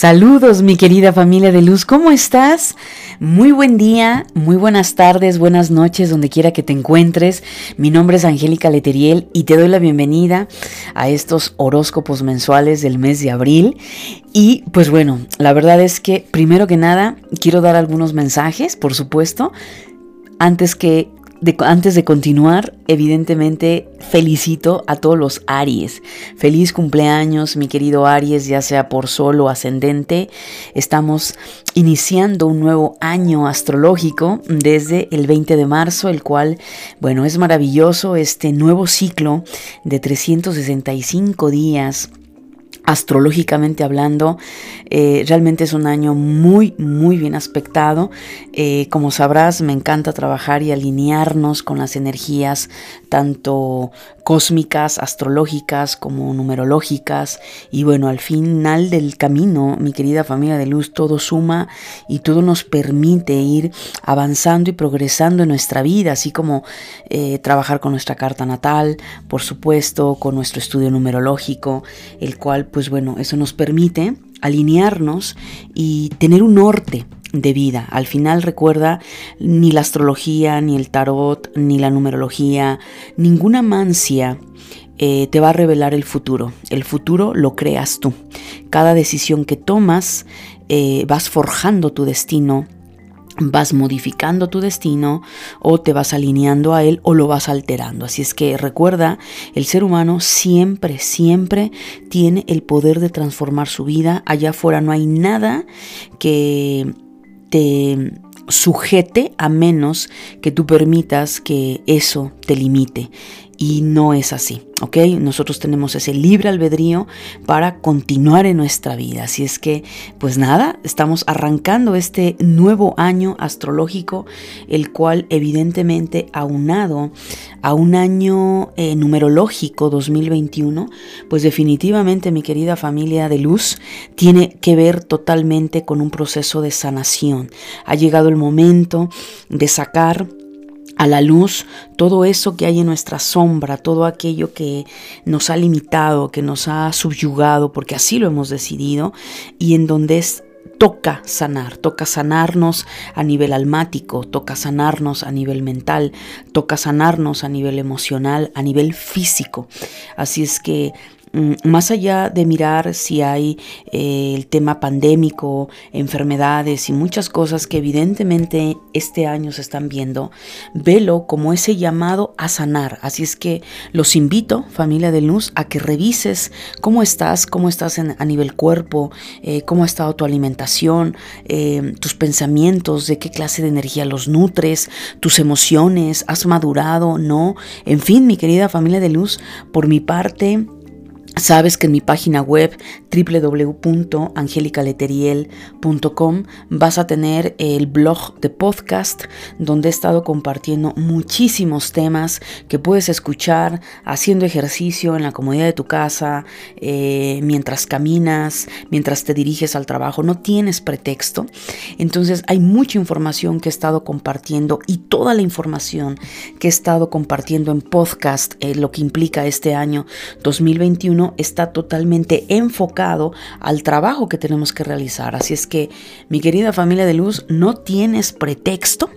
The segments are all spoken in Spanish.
Saludos mi querida familia de luz, ¿cómo estás? Muy buen día, muy buenas tardes, buenas noches, donde quiera que te encuentres. Mi nombre es Angélica Leteriel y te doy la bienvenida a estos horóscopos mensuales del mes de abril. Y pues bueno, la verdad es que primero que nada quiero dar algunos mensajes, por supuesto, antes que antes de continuar, evidentemente felicito a todos los Aries. Feliz cumpleaños, mi querido Aries, ya sea por sol o ascendente. Estamos iniciando un nuevo año astrológico desde el 20 de marzo, el cual, bueno, es maravilloso este nuevo ciclo de 365 días astrológicamente hablando, eh, realmente es un año muy, muy bien aspectado. Eh, como sabrás, me encanta trabajar y alinearnos con las energías tanto cósmicas, astrológicas como numerológicas. Y bueno, al final del camino, mi querida familia de luz, todo suma y todo nos permite ir avanzando y progresando en nuestra vida, así como eh, trabajar con nuestra carta natal, por supuesto, con nuestro estudio numerológico, el cual pues bueno, eso nos permite alinearnos y tener un norte de vida. Al final recuerda, ni la astrología, ni el tarot, ni la numerología, ninguna mancia eh, te va a revelar el futuro. El futuro lo creas tú. Cada decisión que tomas, eh, vas forjando tu destino vas modificando tu destino o te vas alineando a él o lo vas alterando. Así es que recuerda, el ser humano siempre, siempre tiene el poder de transformar su vida. Allá afuera no hay nada que te sujete a menos que tú permitas que eso te limite. Y no es así. ¿ok? Nosotros tenemos ese libre albedrío para continuar en nuestra vida. Así es que, pues nada, estamos arrancando este nuevo año astrológico, el cual evidentemente aunado a un año eh, numerológico 2021, pues definitivamente mi querida familia de luz tiene que ver totalmente con un proceso de sanación. Ha llegado el momento de sacar a la luz todo eso que hay en nuestra sombra, todo aquello que nos ha limitado, que nos ha subyugado, porque así lo hemos decidido, y en donde es toca sanar, toca sanarnos a nivel almático, toca sanarnos a nivel mental, toca sanarnos a nivel emocional, a nivel físico. Así es que más allá de mirar si hay eh, el tema pandémico, enfermedades y muchas cosas que evidentemente este año se están viendo, velo como ese llamado a sanar. Así es que los invito, familia de luz, a que revises cómo estás, cómo estás a nivel cuerpo, eh, cómo ha estado tu alimentación, eh, tus pensamientos, de qué clase de energía los nutres, tus emociones, has madurado, no. En fin, mi querida familia de luz, por mi parte, Sabes que en mi página web www.angelicaleteriel.com vas a tener el blog de podcast donde he estado compartiendo muchísimos temas que puedes escuchar haciendo ejercicio en la comodidad de tu casa, eh, mientras caminas, mientras te diriges al trabajo. No tienes pretexto. Entonces hay mucha información que he estado compartiendo y toda la información que he estado compartiendo en podcast, eh, lo que implica este año 2021 está totalmente enfocado al trabajo que tenemos que realizar. Así es que, mi querida familia de luz, no tienes pretexto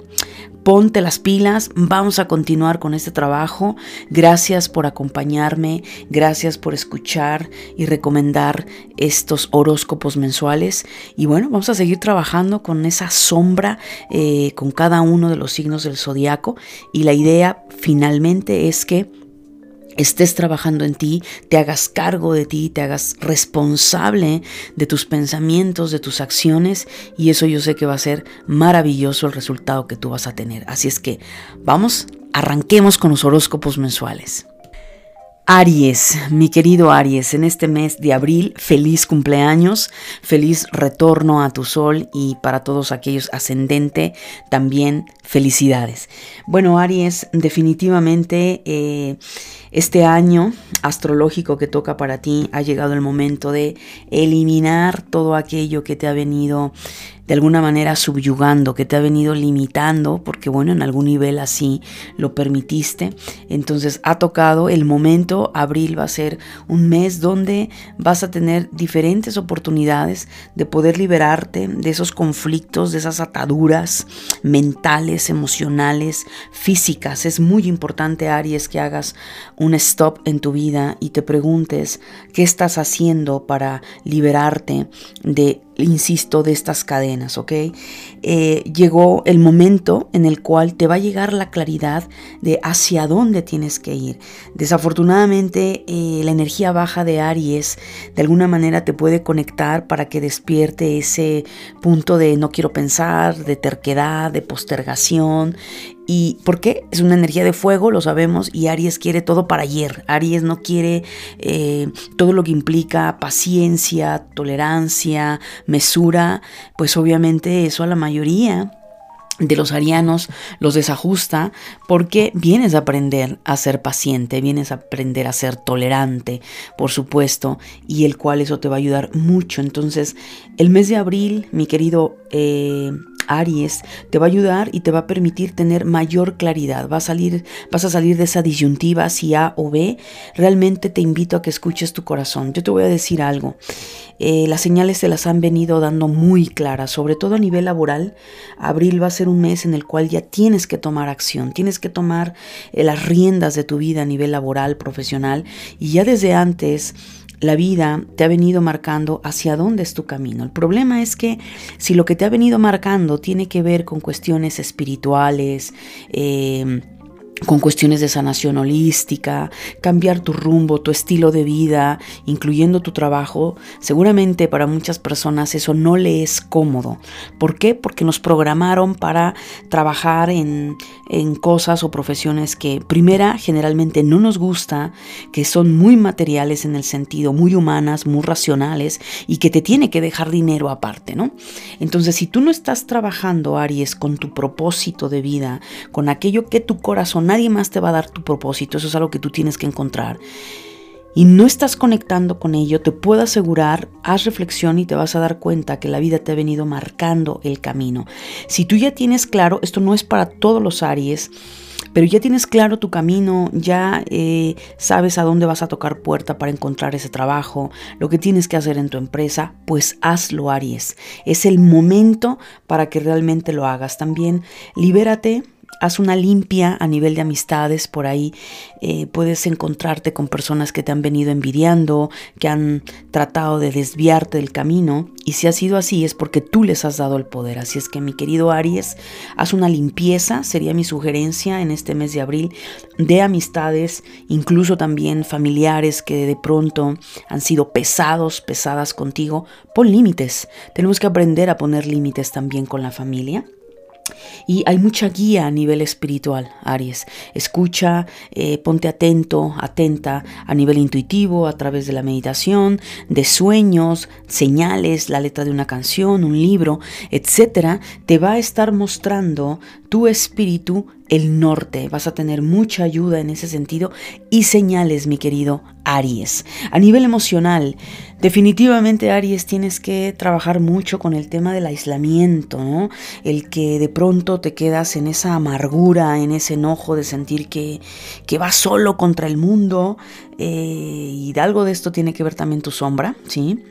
ponte las pilas, vamos a continuar con este trabajo. Gracias por acompañarme, gracias por escuchar y recomendar estos horóscopos mensuales. Y bueno, vamos a seguir trabajando con esa sombra, eh, con cada uno de los signos del zodiaco. Y la idea finalmente es que estés trabajando en ti, te hagas cargo de ti, te hagas responsable de tus pensamientos, de tus acciones y eso yo sé que va a ser maravilloso el resultado que tú vas a tener. Así es que vamos, arranquemos con los horóscopos mensuales. Aries, mi querido Aries, en este mes de abril, feliz cumpleaños, feliz retorno a tu sol y para todos aquellos ascendente, también felicidades. Bueno, Aries, definitivamente... Eh, Este año astrológico que toca para ti ha llegado el momento de eliminar todo aquello que te ha venido de alguna manera subyugando, que te ha venido limitando, porque bueno, en algún nivel así lo permitiste. Entonces ha tocado el momento, abril va a ser un mes donde vas a tener diferentes oportunidades de poder liberarte de esos conflictos, de esas ataduras mentales, emocionales, físicas. Es muy importante, Aries, que hagas un stop en tu vida y te preguntes qué estás haciendo para liberarte de insisto, de estas cadenas, ¿ok? Eh, llegó el momento en el cual te va a llegar la claridad de hacia dónde tienes que ir. Desafortunadamente, eh, la energía baja de Aries de alguna manera te puede conectar para que despierte ese punto de no quiero pensar, de terquedad, de postergación, ¿Y por qué? Es una energía de fuego, lo sabemos, y Aries quiere todo para ayer. Aries no quiere eh, todo lo que implica paciencia, tolerancia, mesura, pues obviamente eso a la mayoría de los arianos los desajusta porque vienes a aprender a ser paciente, vienes a aprender a ser tolerante, por supuesto, y el cual eso te va a ayudar mucho. Entonces, el mes de abril, mi querido eh, Aries te va a ayudar y te va a permitir tener mayor claridad. Va a salir, vas a salir de esa disyuntiva si A o B. Realmente te invito a que escuches tu corazón. Yo te voy a decir algo. Eh, las señales se las han venido dando muy claras, sobre todo a nivel laboral. Abril va a ser un mes en el cual ya tienes que tomar acción, tienes que tomar eh, las riendas de tu vida a nivel laboral, profesional y ya desde antes la vida te ha venido marcando hacia dónde es tu camino. El problema es que si lo que te ha venido marcando tiene que ver con cuestiones espirituales, eh, con cuestiones de sanación holística, cambiar tu rumbo, tu estilo de vida, incluyendo tu trabajo, seguramente para muchas personas eso no le es cómodo. ¿Por qué? Porque nos programaron para trabajar en, en cosas o profesiones que primera generalmente no nos gusta, que son muy materiales en el sentido, muy humanas, muy racionales y que te tiene que dejar dinero aparte, ¿no? Entonces, si tú no estás trabajando, Aries, con tu propósito de vida, con aquello que tu corazón nadie más te va a dar tu propósito, eso es algo que tú tienes que encontrar. Y no estás conectando con ello, te puedo asegurar, haz reflexión y te vas a dar cuenta que la vida te ha venido marcando el camino. Si tú ya tienes claro, esto no es para todos los Aries, pero ya tienes claro tu camino, ya eh, sabes a dónde vas a tocar puerta para encontrar ese trabajo, lo que tienes que hacer en tu empresa, pues hazlo Aries. Es el momento para que realmente lo hagas. También libérate haz una limpia a nivel de amistades por ahí. Eh, puedes encontrarte con personas que te han venido envidiando, que han tratado de desviarte del camino. Y si ha sido así es porque tú les has dado el poder. Así es que mi querido Aries, haz una limpieza, sería mi sugerencia en este mes de abril, de amistades, incluso también familiares que de pronto han sido pesados, pesadas contigo. Pon límites. Tenemos que aprender a poner límites también con la familia. Y hay mucha guía a nivel espiritual, Aries. Escucha, eh, ponte atento, atenta a nivel intuitivo, a través de la meditación, de sueños, señales, la letra de una canción, un libro, etc. Te va a estar mostrando tu espíritu el norte. Vas a tener mucha ayuda en ese sentido y señales, mi querido Aries. A nivel emocional, definitivamente Aries tienes que trabajar mucho con el tema del aislamiento, ¿no? El que de pronto te quedas en esa amargura, en ese enojo de sentir que, que vas solo contra el mundo. Eh, y algo de esto tiene que ver también tu sombra, ¿sí?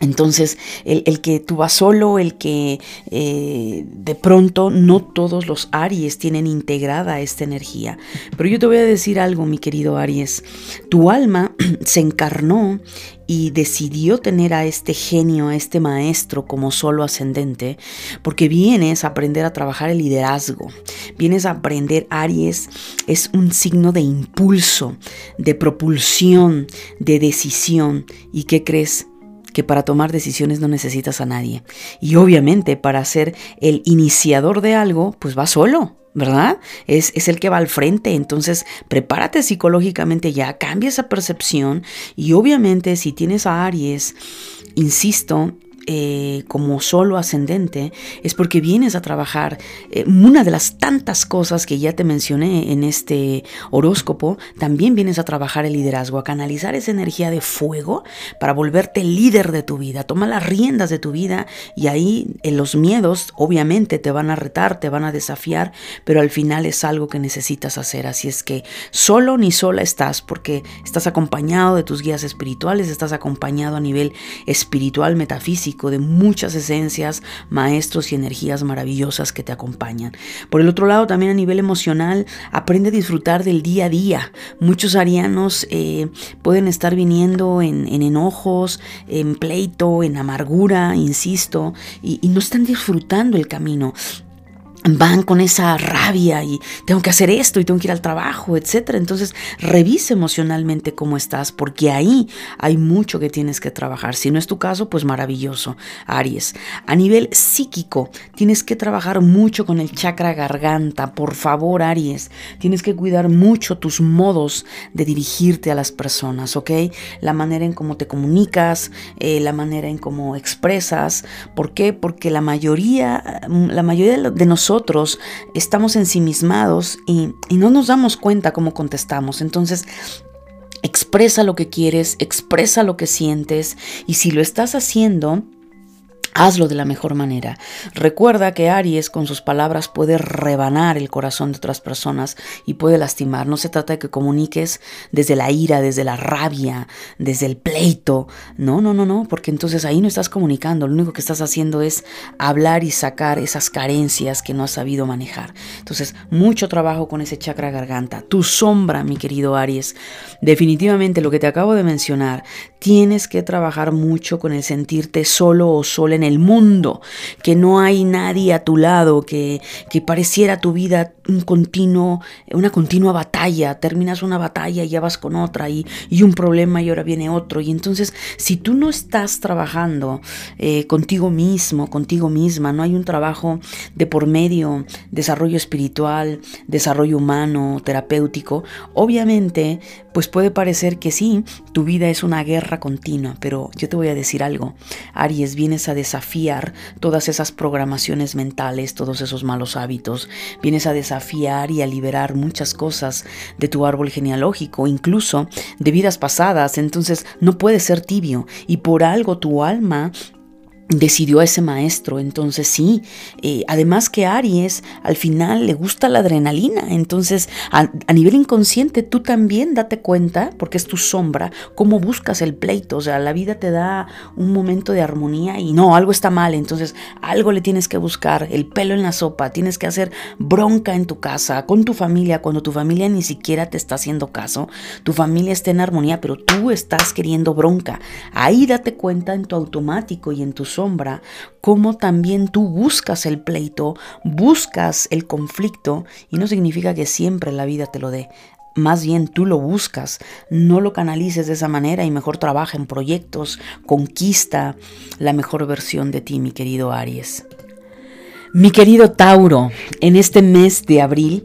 Entonces, el, que tú vas solo, el que eh, de pronto no todos los Aries tienen integrada esta energía. Pero yo te voy a decir algo, mi querido Aries. Tu alma se encarnó y decidió tener a este genio, a este maestro como solo ascendente, porque vienes a aprender a trabajar el liderazgo, vienes a aprender, Aries es un signo de impulso, de propulsión, de decisión. ¿Y qué crees? Que para tomar decisiones no necesitas a nadie. Y obviamente para ser el iniciador de algo, pues va solo. ¿verdad? Es, es, el que va al frente. Entonces, prepárate psicológicamente ya, cambia esa percepción. Y obviamente, si tienes a Aries, insisto, eh, como solo ascendente es porque vienes a trabajar eh, una de las tantas cosas que ya te mencioné en este horóscopo, también vienes a trabajar el liderazgo, a canalizar esa energía de fuego para volverte líder de tu vida, toma las riendas de tu vida y ahí en los miedos obviamente te van a retar, te van a desafiar, pero al final es algo que necesitas hacer, así es que solo ni sola estás porque estás acompañado de tus guías espirituales, estás acompañado a nivel espiritual, metafísico, de muchas esencias, maestros y energías maravillosas que te acompañan. Por el otro lado, también a nivel emocional, aprende a disfrutar del día a día. Muchos arianos eh, pueden estar viniendo en, enojos, en pleito, en amargura, insisto, y no están disfrutando el camino van con esa rabia y tengo que hacer esto y tengo que ir al trabajo, etcétera. Entonces, revisa emocionalmente cómo estás, porque ahí hay mucho que tienes que trabajar. Si no es tu caso, pues maravilloso, Aries. A nivel psíquico, tienes que trabajar mucho con el chakra garganta. Por favor, Aries, tienes que cuidar mucho tus modos de dirigirte a las personas, ¿ok? La manera en cómo te comunicas, eh, la manera en cómo expresas. ¿Por qué? Porque la mayoría, la mayoría de nosotros nosotros estamos ensimismados y, y no nos damos cuenta cómo contestamos. Entonces, expresa lo que quieres, expresa lo que sientes y si lo estás haciendo, Hazlo de la mejor manera. Recuerda que Aries con sus palabras puede rebanar el corazón de otras personas y puede lastimar. No se trata de que comuniques desde la ira, desde la rabia, desde el pleito. No, no, no, no, porque entonces ahí no estás comunicando. Lo único que estás haciendo es hablar y sacar esas carencias que no has sabido manejar. Entonces, mucho trabajo con ese chakra garganta. Tu sombra, mi querido Aries. Definitivamente lo que te acabo de mencionar, tienes que trabajar mucho con el sentirte solo o sola en el mundo, que no hay nadie a tu lado, que, que pareciera tu vida un continuo, una continua batalla, terminas una batalla y ya vas con otra y, y un problema y ahora viene otro. Y entonces, si tú no estás trabajando eh, contigo mismo, contigo misma, no hay un trabajo de por medio, desarrollo espiritual, desarrollo humano, terapéutico, obviamente, pues puede parecer que sí, tu vida es una guerra continua, pero yo te voy a decir algo, Aries, vienes a desafiar todas esas programaciones mentales, todos esos malos hábitos, vienes a desafiar y a liberar muchas cosas de tu árbol genealógico, incluso de vidas pasadas, entonces no puedes ser tibio. Y por algo tu alma decidió a ese maestro. Entonces sí, eh, además que Aries al final le gusta la adrenalina. Entonces a, nivel inconsciente tú también date cuenta, porque es tu sombra, cómo buscas el pleito. O sea, la vida te da un momento de armonía y no, algo está mal. Entonces algo le tienes que buscar, el pelo en la sopa, tienes que hacer bronca en tu casa, con tu familia, cuando tu familia ni siquiera te está haciendo caso. Tu familia está en armonía, pero tú estás queriendo bronca. Ahí date cuenta en tu automático y en tu sombra, como también tú buscas el pleito, buscas el conflicto, y no significa que siempre la vida te lo dé. Más bien tú lo buscas, no lo canalices de esa manera y mejor trabaja en proyectos, conquista la mejor versión de ti, mi querido Aries. Mi querido Tauro, en este mes de abril,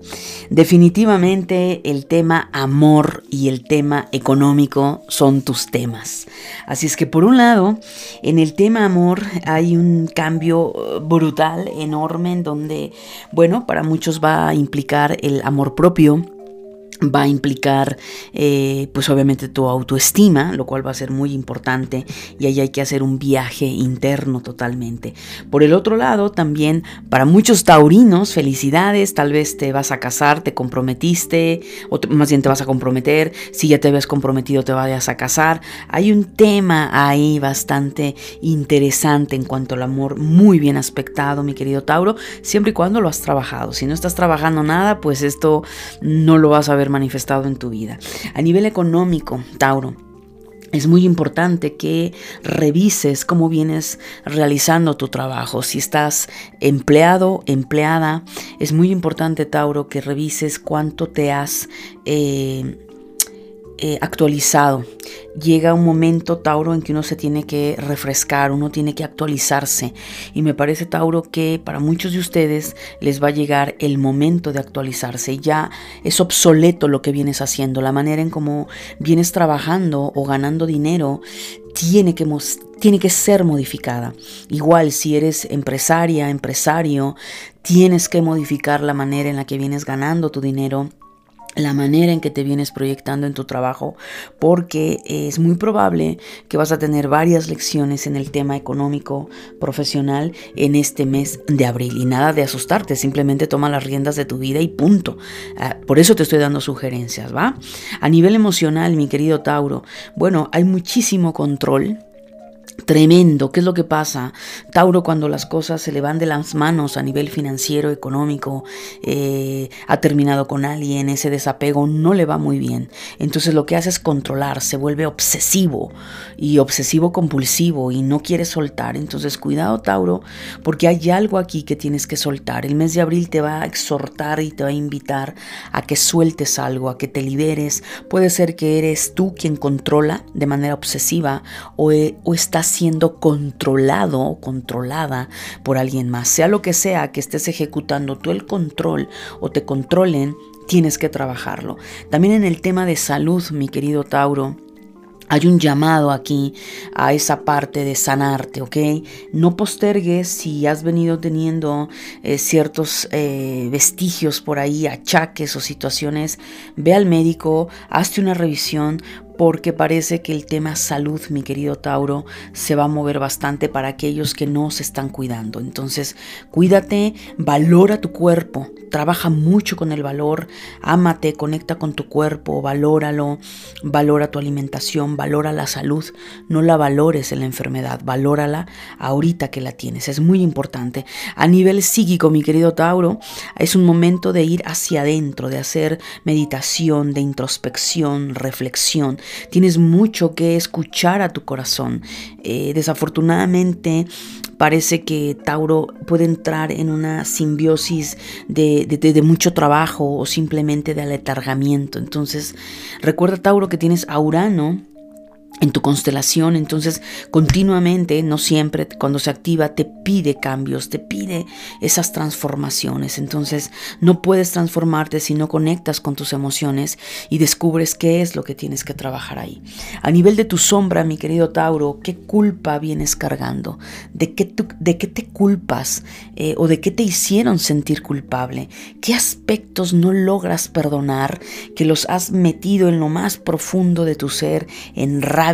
definitivamente el tema amor y el tema económico son tus temas. Así es que por un lado, en el tema amor hay un cambio brutal, enorme, en donde, bueno, para muchos va a implicar el amor propio, va a implicar eh, pues obviamente tu autoestima, lo cual va a ser muy importante y ahí hay que hacer un viaje interno totalmente. Por el otro lado, también para muchos taurinos, felicidades, tal vez te vas a casar, te comprometiste, o más bien te vas a comprometer, si ya te ves comprometido te vayas a casar. Hay un tema ahí bastante interesante en cuanto al amor, muy bien aspectado, mi querido Tauro, siempre y cuando lo has trabajado. Si no estás trabajando nada, pues esto no lo vas a ver manifestado en tu vida. A nivel económico, Tauro, es muy importante que revises cómo vienes realizando tu trabajo. Si estás empleado, empleada, es muy importante, Tauro, que revises cuánto te has... Eh, eh, actualizado. Llega un momento, Tauro, en que uno se tiene que refrescar, uno tiene que actualizarse. Y me parece, Tauro, que para muchos de ustedes les va a llegar el momento de actualizarse. Ya es obsoleto lo que vienes haciendo, la manera en cómo vienes trabajando o ganando dinero tiene que, tiene que ser modificada. Igual si eres empresaria, empresario, tienes que modificar la manera en la que vienes ganando tu dinero la manera en que te vienes proyectando en tu trabajo, porque es muy probable que vas a tener varias lecciones en el tema económico profesional en este mes de abril. Y nada de asustarte, simplemente toma las riendas de tu vida y punto. Ah, por eso te estoy dando sugerencias, ¿va? A nivel emocional, mi querido Tauro, bueno, hay muchísimo control Tremendo, ¿qué es lo que pasa? Tauro cuando las cosas se le van de las manos a nivel financiero, económico, eh, ha terminado con alguien, ese desapego no le va muy bien. Entonces lo que hace es controlar, se vuelve obsesivo y obsesivo compulsivo y no quiere soltar. Entonces cuidado Tauro, porque hay algo aquí que tienes que soltar. El mes de abril te va a exhortar y te va a invitar a que sueltes algo, a que te liberes. Puede ser que eres tú quien controla de manera obsesiva o, eh, o estás siendo controlado o controlada por alguien más. Sea lo que sea que estés ejecutando tú el control o te controlen, tienes que trabajarlo. También en el tema de salud, mi querido Tauro, hay un llamado aquí a esa parte de sanarte, ¿ok? No postergues si has venido teniendo eh, ciertos eh, vestigios por ahí, achaques o situaciones. Ve al médico, hazte una revisión porque parece que el tema salud, mi querido Tauro, se va a mover bastante para aquellos que no se están cuidando. Entonces, cuídate, valora tu cuerpo, trabaja mucho con el valor, ámate, conecta con tu cuerpo, valóralo, valora tu alimentación, valora la salud, no la valores en la enfermedad, valórala ahorita que la tienes, es muy importante. A nivel psíquico, mi querido Tauro, es un momento de ir hacia adentro, de hacer meditación, de introspección, reflexión. Tienes mucho que escuchar a tu corazón. Eh, desafortunadamente, parece que Tauro puede entrar en una simbiosis de, de, mucho trabajo o simplemente de aletargamiento. Entonces, recuerda Tauro que tienes a Urano en tu constelación, entonces continuamente, no siempre, cuando se activa, te pide cambios, te pide esas transformaciones. Entonces no puedes transformarte si no conectas con tus emociones y descubres qué es lo que tienes que trabajar ahí. A nivel de tu sombra, mi querido Tauro, ¿qué culpa vienes cargando? ¿De qué, de qué te culpas eh, o de qué te hicieron sentir culpable? ¿Qué aspectos no logras perdonar que los has metido en lo más profundo de tu ser, en rabia?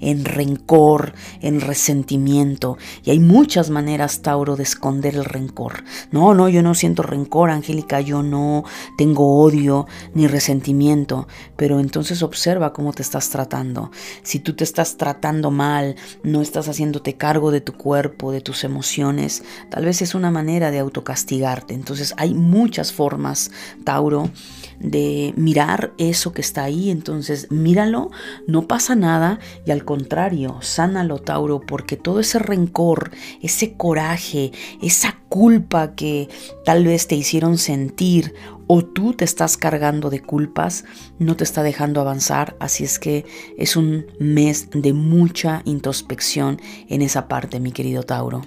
En rencor, en resentimiento. Y hay muchas maneras, Tauro, de esconder el rencor. No, no, yo no siento rencor, Angélica, yo no tengo odio ni resentimiento. Pero entonces observa cómo te estás tratando. Si tú te estás tratando mal, no estás haciéndote cargo de tu cuerpo, de tus emociones, tal vez es una manera de autocastigarte. Entonces hay muchas formas, Tauro, de mirar eso que está ahí. Entonces, míralo, no pasa nada y al contrario, sánalo, Tauro, porque todo ese rencor, ese coraje, esa culpa que tal vez te hicieron sentir o tú te estás cargando de culpas, no te está dejando avanzar. Así es que es un mes de mucha introspección en esa parte, mi querido Tauro.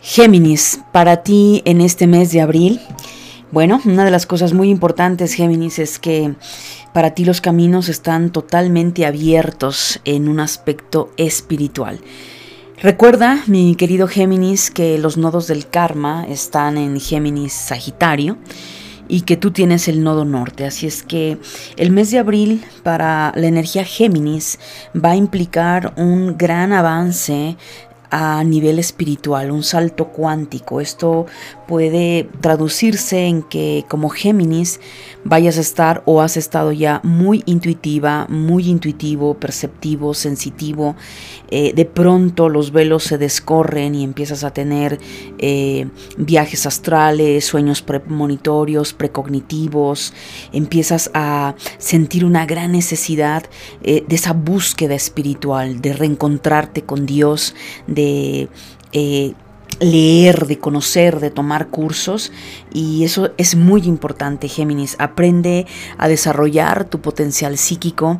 Géminis, para ti en este mes de abril, bueno, una de las cosas muy importantes, Géminis, es que para ti los caminos están totalmente abiertos en un aspecto espiritual. Recuerda, mi querido Géminis, que los nodos del karma están en Géminis Sagitario y que tú tienes el nodo norte. Así es que el mes de abril para la energía Géminis va a implicar un gran avance a nivel espiritual, un salto cuántico. Esto puede traducirse en que como Géminis vayas a estar o has estado ya muy intuitiva, muy intuitivo, perceptivo, sensitivo. Eh, de pronto los velos se descorren y empiezas a tener eh, viajes astrales, sueños premonitorios, precognitivos. Empiezas a sentir una gran necesidad eh, de esa búsqueda espiritual, de reencontrarte con Dios, leer, de conocer, de tomar cursos y eso es muy importante, Géminis. Aprende a desarrollar tu potencial psíquico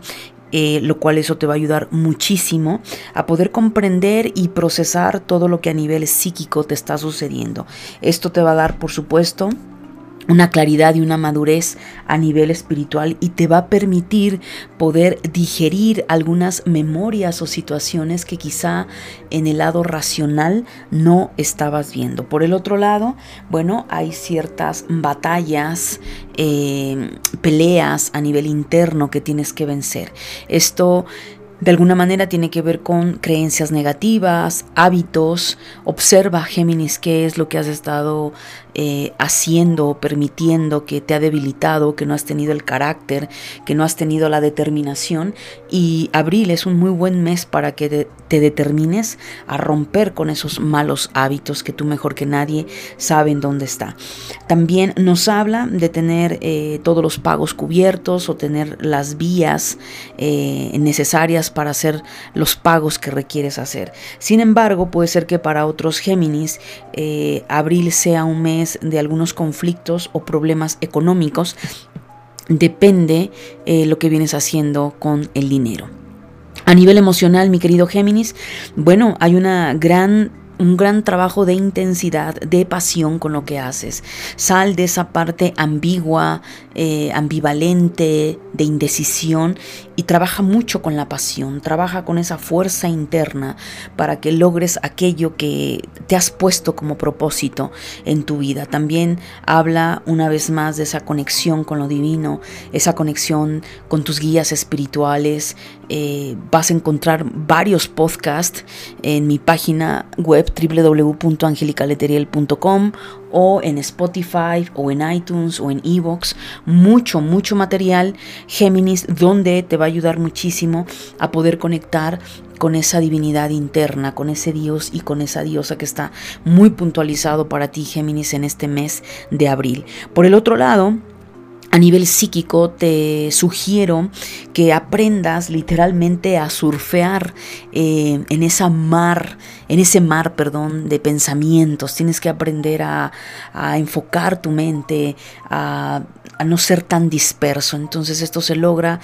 eh, lo cual eso te va a ayudar muchísimo a poder comprender y procesar todo lo que a nivel psíquico te está sucediendo. Esto te va a dar, por supuesto, una claridad y una madurez a nivel espiritual y te va a permitir poder digerir algunas memorias o situaciones que quizá en el lado racional no estabas viendo. Por el otro lado, bueno, hay ciertas batallas, eh, peleas a nivel interno que tienes que vencer. Esto de alguna manera tiene que ver con creencias negativas, hábitos. Observa, Géminis, qué es lo que has estado eh, haciendo o permitiendo que te ha debilitado, que no has tenido el carácter, que no has tenido la determinación. Y abril es un muy buen mes para que te determines a romper con esos malos hábitos que tú mejor que nadie saben dónde está. También nos habla de tener eh, todos los pagos cubiertos o tener las vías eh, necesarias para hacer los pagos que requieres hacer. Sin embargo, puede ser que para otros Géminis, abril sea un mes de algunos conflictos o problemas económicos, depende eh, lo que vienes haciendo con el dinero. A nivel emocional, mi querido Géminis, bueno, hay una gran un gran trabajo de intensidad, de pasión con lo que haces. Sal de esa parte ambigua, eh, ambivalente, de indecisión y trabaja mucho con la pasión, trabaja con esa fuerza interna para que logres aquello que te has puesto como propósito en tu vida. También habla una vez más de esa conexión con lo divino, esa conexión con tus guías espirituales. Eh, vas a encontrar varios podcasts en mi página web www.angelicaleteriel.com o en Spotify o en iTunes o en Evox. Mucho, mucho material Géminis donde te va a ayudar muchísimo a poder conectar con esa divinidad interna, con ese Dios y con esa diosa que está muy puntualizado para ti, Géminis, en este mes de abril. Por el otro lado, a nivel psíquico te sugiero que aprendas literalmente a surfear eh, en esa mar, en ese mar, perdón, de pensamientos. Tienes que aprender a, enfocar tu mente, a, a, no ser tan disperso. Entonces esto se logra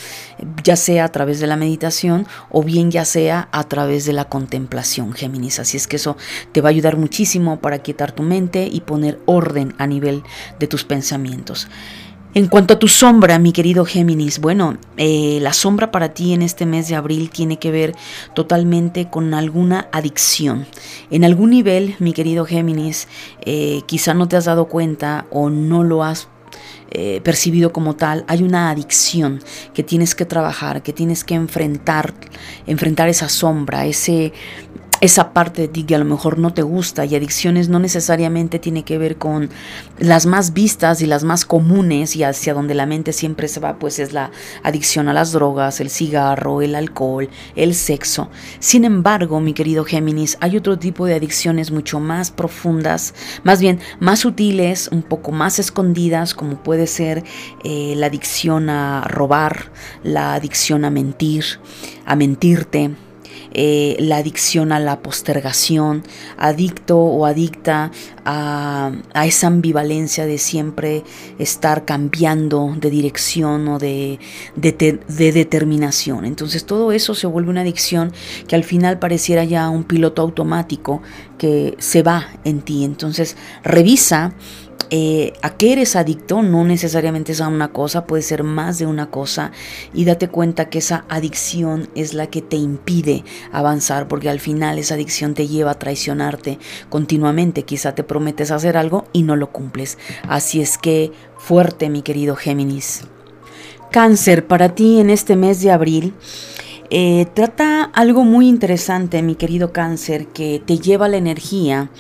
ya sea a través de la meditación o bien ya sea a través de la contemplación, Géminis. Así es que eso te va a ayudar muchísimo para quietar tu mente y poner orden a nivel de tus pensamientos. En cuanto a tu sombra, mi querido Géminis, bueno, eh, la sombra para ti en este mes de abril tiene que ver totalmente con alguna adicción. En algún nivel, mi querido Géminis, eh, quizá no te has dado cuenta o no lo has eh, percibido como tal, hay una adicción que tienes que trabajar, que tienes que enfrentar, enfrentar esa sombra, ese, esa parte de ti que a lo mejor no te gusta y adicciones no necesariamente tiene que ver con las más vistas y las más comunes y hacia donde la mente siempre se va, pues es la adicción a las drogas, el cigarro, el alcohol, el sexo. Sin embargo, mi querido Géminis, hay otro tipo de adicciones mucho más profundas, más bien más sutiles, un poco más escondidas, como puede ser eh, la adicción a robar, la adicción a mentir, a mentirte, eh, la adicción a la postergación, adicto o adicta a, esa ambivalencia de siempre estar cambiando de dirección o de, de, determinación. Entonces todo eso se vuelve una adicción que al final pareciera ya un piloto automático que se va en ti. Entonces revisa eh, a qué eres adicto no necesariamente es a una cosa, puede ser más de una cosa y date cuenta que esa adicción es la que te impide avanzar porque al final esa adicción te lleva a traicionarte continuamente, quizá te prometes hacer algo y no lo cumples. Así es que fuerte mi querido Géminis. Cáncer, para ti en este mes de abril. Eh, trata algo muy interesante, mi querido cáncer, que te lleva la energía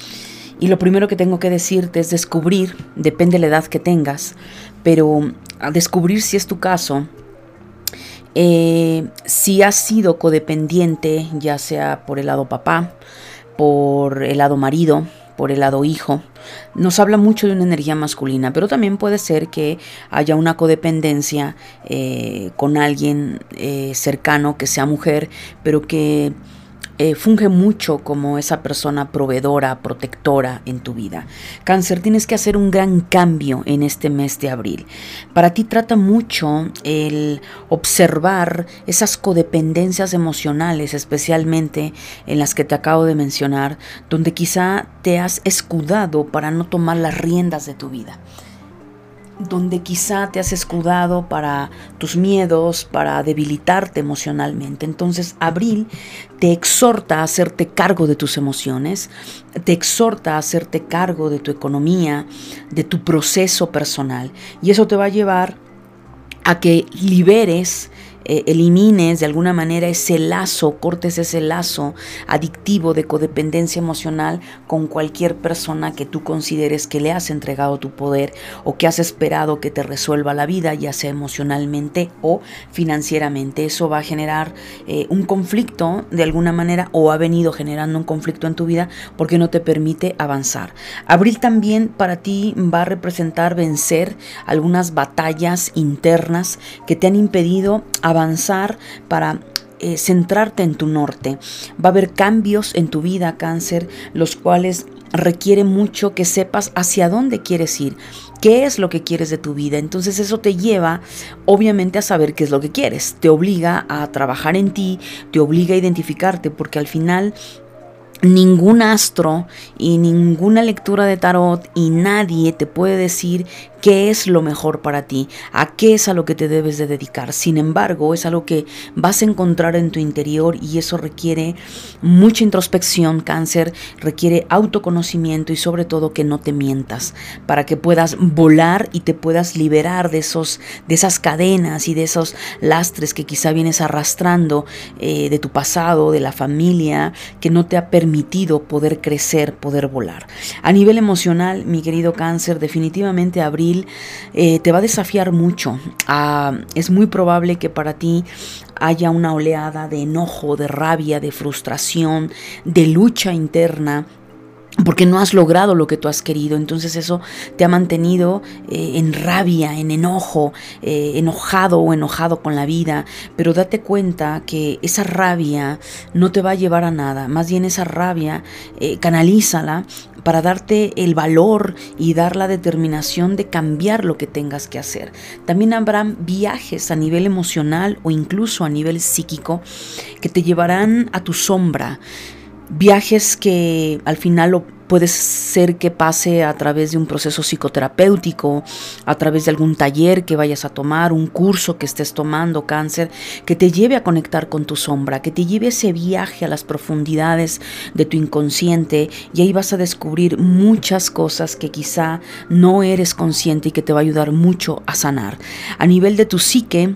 y lo primero que tengo que decirte es descubrir, depende de la edad que tengas, pero a descubrir si es tu caso, eh, si has sido codependiente, ya sea por el lado papá, por el lado marido, por el lado hijo, nos habla mucho de una energía masculina, pero también puede ser que haya una codependencia eh, con alguien eh, cercano que sea mujer, pero que eh, funge mucho como esa persona proveedora, protectora en tu vida. Cáncer, tienes que hacer un gran cambio en este mes de abril. Para ti trata mucho el observar esas codependencias emocionales, especialmente en las que te acabo de mencionar, donde quizá te has escudado para no tomar las riendas de tu vida donde quizá te has escudado para tus miedos, para debilitarte emocionalmente. Entonces, abril te exhorta a hacerte cargo de tus emociones, te exhorta a hacerte cargo de tu economía, de tu proceso personal. Y eso te va a llevar a que liberes eh, elimines de alguna manera ese lazo, cortes ese lazo adictivo de codependencia emocional con cualquier persona que tú consideres que le has entregado tu poder o que has esperado que te resuelva la vida, ya sea emocionalmente o financieramente. Eso va a generar eh, un conflicto de alguna manera o ha venido generando un conflicto en tu vida porque no te permite avanzar. Abril también para ti va a representar vencer algunas batallas internas que te han impedido avanzar, para eh, centrarte en tu norte. Va a haber cambios en tu vida, cáncer, los cuales requiere mucho que sepas hacia dónde quieres ir, qué es lo que quieres de tu vida. Entonces eso te lleva obviamente a saber qué es lo que quieres, te obliga a trabajar en ti, te obliga a identificarte, porque al final ningún astro y ninguna lectura de tarot y nadie te puede decir qué es lo mejor para ti, a qué es a lo que te debes de dedicar. Sin embargo, es algo que vas a encontrar en tu interior y eso requiere mucha introspección, cáncer, requiere autoconocimiento y sobre todo que no te mientas, para que puedas volar y te puedas liberar de, esos, de esas cadenas y de esos lastres que quizá vienes arrastrando eh, de tu pasado, de la familia, que no te ha permitido poder crecer, poder volar. A nivel emocional, mi querido cáncer, definitivamente abril eh, te va a desafiar mucho. Ah, es muy probable que para ti haya una oleada de enojo, de rabia, de frustración, de lucha interna porque no has logrado lo que tú has querido. Entonces eso te ha mantenido eh, en rabia, en enojo, eh, enojado o enojado con la vida. Pero date cuenta que esa rabia no te va a llevar a nada. Más bien esa rabia, eh, canalízala para darte el valor y dar la determinación de cambiar lo que tengas que hacer. También habrán viajes a nivel emocional o incluso a nivel psíquico que te llevarán a tu sombra viajes que al final lo puede ser que pase a través de un proceso psicoterapéutico, a través de algún taller que vayas a tomar, un curso que estés tomando, cáncer, que te lleve a conectar con tu sombra, que te lleve ese viaje a las profundidades de tu inconsciente y ahí vas a descubrir muchas cosas que quizá no eres consciente y que te va a ayudar mucho a sanar. A nivel de tu psique,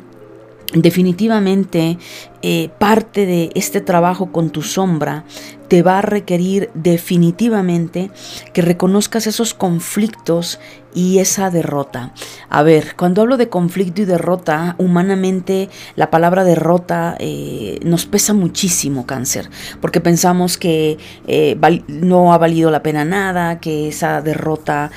Definitivamente eh, parte de este trabajo con tu sombra te va a requerir definitivamente que reconozcas esos conflictos y esa derrota. A ver, cuando hablo de conflicto y derrota, humanamente la palabra derrota eh, nos pesa muchísimo cáncer, porque pensamos que eh, no ha valido la pena nada, que esa derrota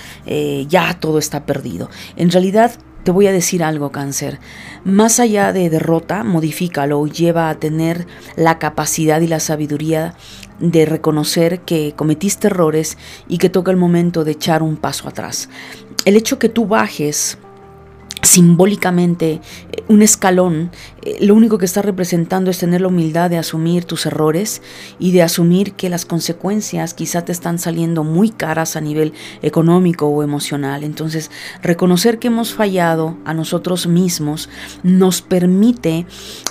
ya todo está perdido. En realidad, te voy a decir algo, cáncer. Más allá de derrota, modifícalo y lleva a tener la capacidad y la sabiduría de reconocer que cometiste errores y que toca el momento de echar un paso atrás. El hecho que tú bajes simbólicamente eh, un escalón, eh, lo único que está representando es tener la humildad de asumir tus errores y de asumir que las consecuencias quizá te están saliendo muy caras a nivel económico o emocional. Entonces, reconocer que hemos fallado a nosotros mismos nos permite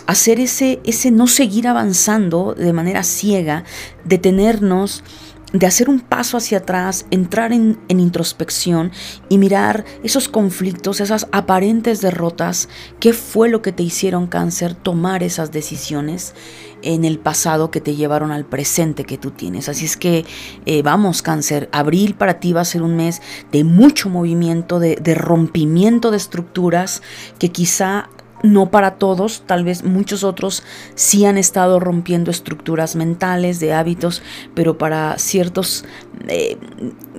hacer ese, ese no seguir avanzando de manera ciega, detenernos de hacer un paso hacia atrás, entrar en, introspección y mirar esos conflictos, esas aparentes derrotas, qué fue lo que te hicieron cáncer tomar esas decisiones en el pasado que te llevaron al presente que tú tienes. Así es que eh, vamos cáncer, abril para ti va a ser un mes de mucho movimiento, de, de rompimiento de estructuras que quizá no para todos, tal vez muchos otros sí han estado rompiendo estructuras mentales, de hábitos, pero para ciertas eh,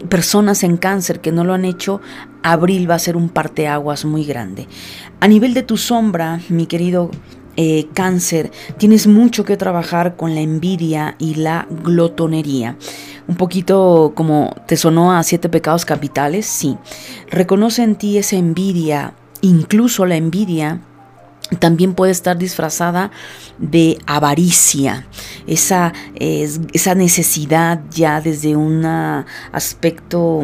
personas en cáncer que no lo han hecho, abril va a ser un parteaguas muy grande. A nivel de tu sombra, mi querido eh, cáncer, tienes mucho que trabajar con la envidia y la glotonería. Un poquito como te sonó a siete pecados capitales, sí. Reconoce en ti esa envidia, incluso la envidia también puede estar disfrazada de avaricia, esa, esa necesidad ya desde un aspecto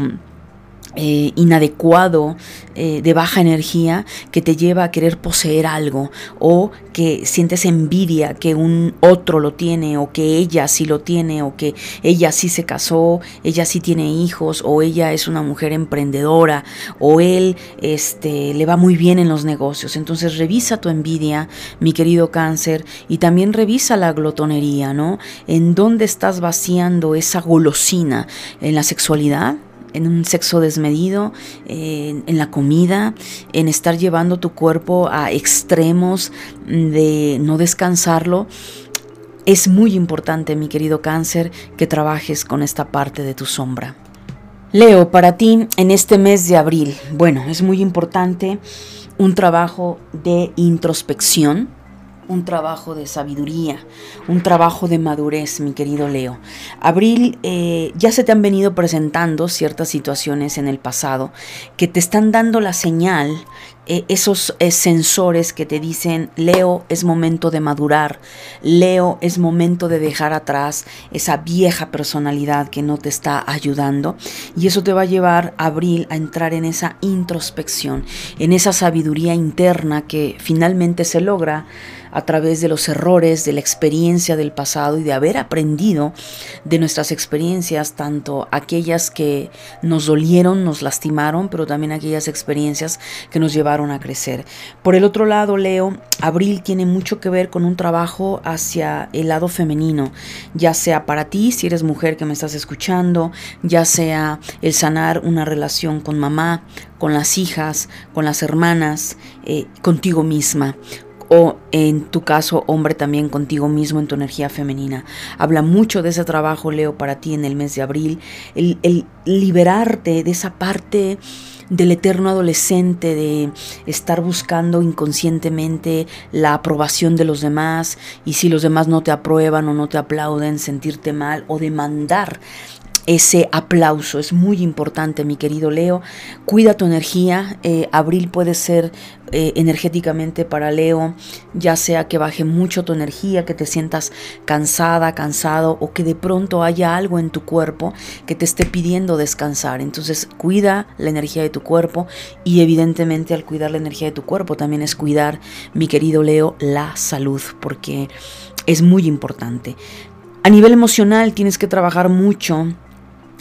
eh, inadecuado, eh, de baja energía, que te lleva a querer poseer algo o que sientes envidia que un otro lo tiene o que ella sí lo tiene o que ella sí se casó, ella sí tiene hijos o ella es una mujer emprendedora o él este, le va muy bien en los negocios. Entonces revisa tu envidia, mi querido cáncer, y también revisa la glotonería, ¿no? ¿En dónde estás vaciando esa golosina? ¿En la sexualidad? En un sexo desmedido, en, la comida, en estar llevando tu cuerpo a extremos de no descansarlo. Es muy importante, mi querido cáncer, que trabajes con esta parte de tu sombra. Leo, para ti en este mes de abril, bueno, es muy importante un trabajo de introspección, un trabajo de sabiduría, un trabajo de madurez, mi querido Leo. Abril, eh, ya se te han venido presentando ciertas situaciones en el pasado que te están dando la señal eh, esos eh, sensores que te dicen, Leo, es momento de madurar, Leo, es momento de dejar atrás esa vieja personalidad que no te está ayudando. Y eso te va a llevar, Abril, a entrar en esa introspección, en esa sabiduría interna que finalmente se logra a través de los errores, de la experiencia del pasado y de haber aprendido de nuestras experiencias, tanto aquellas que nos dolieron, nos lastimaron, pero también aquellas experiencias que nos llevaron a crecer. Por el otro lado, Leo, abril tiene mucho que ver con un trabajo hacia el lado femenino, ya sea para ti, si eres mujer que me estás escuchando, ya sea el sanar una relación con mamá, con las hijas, con las hermanas, eh, contigo misma o en tu caso hombre también contigo mismo en tu energía femenina. Habla mucho de ese trabajo, Leo, para ti en el mes de abril, el, el liberarte de esa parte del eterno adolescente, de estar buscando inconscientemente la aprobación de los demás y si los demás no te aprueban o no te aplauden, sentirte mal o demandar ese aplauso. Es muy importante, mi querido Leo. Cuida tu energía. Eh, abril puede ser eh, energéticamente para Leo, ya sea que baje mucho tu energía, que te sientas cansada, cansado o que de pronto haya algo en tu cuerpo que te esté pidiendo descansar. Entonces cuida la energía de tu cuerpo y evidentemente al cuidar la energía de tu cuerpo también es cuidar, mi querido Leo, la salud, porque es muy importante. A nivel emocional tienes que trabajar mucho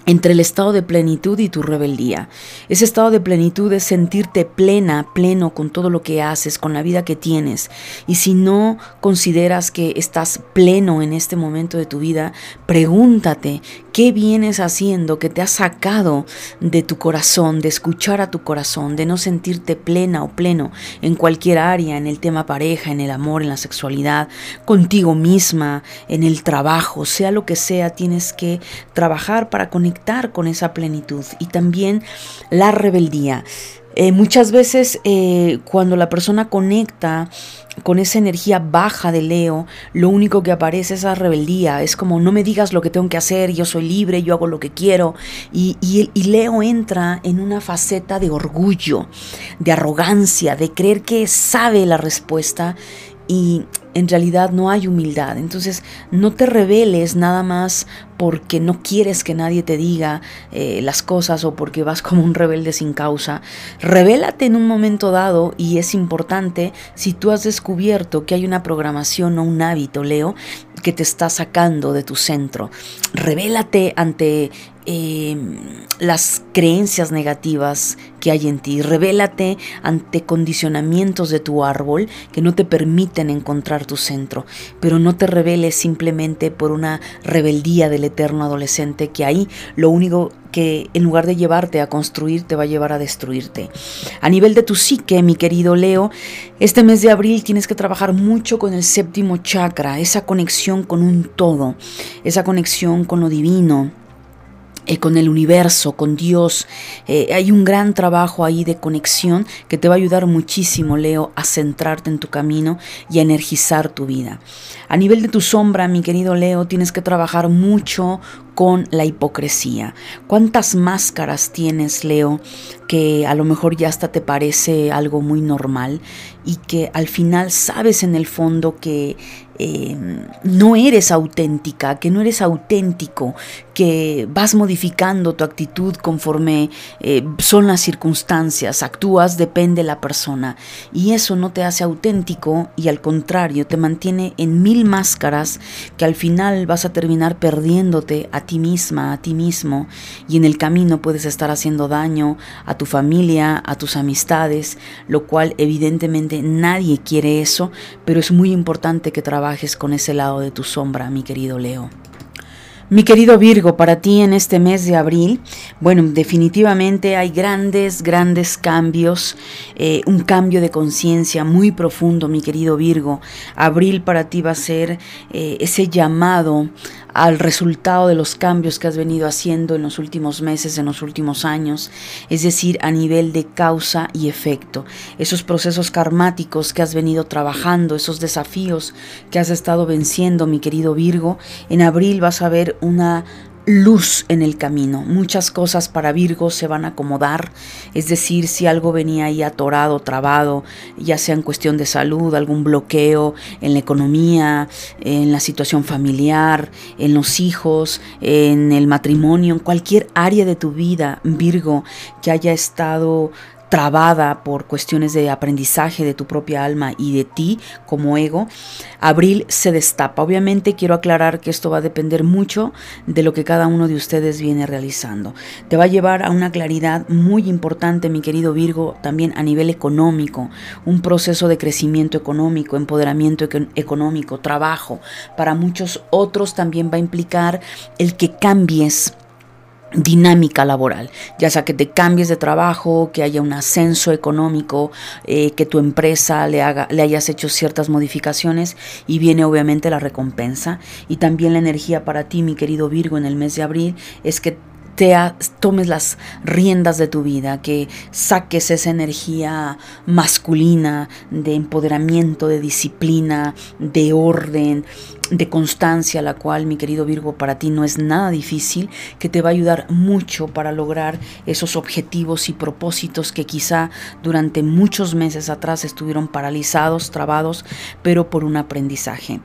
entre el estado de plenitud y tu rebeldía. Ese estado de plenitud es sentirte plena, pleno con todo lo que haces, con la vida que tienes. Y si no consideras que estás pleno en este momento de tu vida, pregúntate qué vienes haciendo que te ha sacado de tu corazón, de escuchar a tu corazón, de no sentirte plena o pleno en cualquier área, en el tema pareja, en el amor, en la sexualidad, contigo misma, en el trabajo, sea lo que sea, tienes que trabajar para conectar con esa plenitud y también la rebeldía. Eh, muchas veces eh, cuando la persona conecta con esa energía baja de Leo, lo único que aparece es esa rebeldía. Es como no me digas lo que tengo que hacer, yo soy libre, yo hago lo que quiero. Y, y Leo entra en una faceta de orgullo, de arrogancia, de creer que sabe la respuesta y en realidad no hay humildad. Entonces no te reveles nada más porque no quieres que nadie te diga eh, las cosas o porque vas como un rebelde sin causa. Revélate en un momento dado y es importante si tú has descubierto que hay una programación o un hábito, Leo, que te está sacando de tu centro. Revélate ante Em, las creencias negativas que hay en ti. Revélate ante condicionamientos de tu árbol que no te permiten encontrar tu centro. Pero no te reveles simplemente por una rebeldía del eterno adolescente que ahí lo único que en lugar de llevarte a construir te va a llevar a destruirte. A nivel de tu psique, mi querido Leo, este mes de abril tienes que trabajar mucho con el séptimo chakra, esa conexión con un todo, esa conexión con lo divino eh, con el universo, con Dios. Eh, hay un gran trabajo ahí de conexión que te va a ayudar muchísimo, Leo, a centrarte en tu camino y a energizar tu vida. A nivel de tu sombra, mi querido Leo, tienes que trabajar mucho con la hipocresía. ¿Cuántas máscaras tienes, Leo, que a lo mejor ya hasta te parece algo muy normal y que al final sabes en el fondo que Em, no eres auténtica, que no eres auténtico, que vas modificando tu actitud conforme eh, son las circunstancias, actúas, depende la persona. Y eso no te hace auténtico y al contrario, te mantiene en mil máscaras que al final vas a terminar perdiéndote a ti misma, a ti mismo, y en el camino puedes estar haciendo daño a tu familia, a tus amistades, lo cual evidentemente nadie quiere eso, pero es muy importante que trabajes con ese lado de tu sombra, mi querido Leo. Mi querido Virgo, para ti en este mes de abril, bueno, definitivamente hay grandes, grandes cambios, eh, un cambio de conciencia muy profundo, mi querido Virgo. Abril para ti va a ser eh, ese llamado al resultado de los cambios que has venido haciendo en los últimos meses, en los últimos años, es decir, a nivel de causa y efecto. Esos procesos karmáticos que has venido trabajando, esos desafíos que has estado venciendo, mi querido Virgo, en abril vas a ver una luz en el camino. Muchas cosas para Virgo se van a acomodar, es decir, si algo venía ahí atorado, trabado, ya sea en cuestión de salud, algún bloqueo en la economía, en la situación familiar, en los hijos, en el matrimonio, en cualquier área de tu vida, Virgo, que haya estado trabada por cuestiones de aprendizaje de tu propia alma y de ti como ego, abril se destapa. Obviamente quiero aclarar que esto va a depender mucho de lo que cada uno de ustedes viene realizando. Te va a llevar a una claridad muy importante, mi querido Virgo, también a nivel económico, un proceso de crecimiento económico, empoderamiento económico, trabajo. Para muchos otros también va a implicar el que cambies dinámica laboral, ya sea que te cambies de trabajo, que haya un ascenso económico, eh, que tu empresa le, haga, le hayas hecho ciertas modificaciones y viene obviamente la recompensa. Y también la energía para ti, mi querido Virgo, en el mes de abril es que te tomes las riendas de tu vida, que saques esa energía masculina de empoderamiento, de disciplina, de orden, de constancia, la cual, mi querido Virgo, para ti no es nada difícil, que te va a ayudar mucho para lograr esos objetivos y propósitos que quizá durante muchos meses atrás estuvieron paralizados, trabados, pero por un aprendizaje.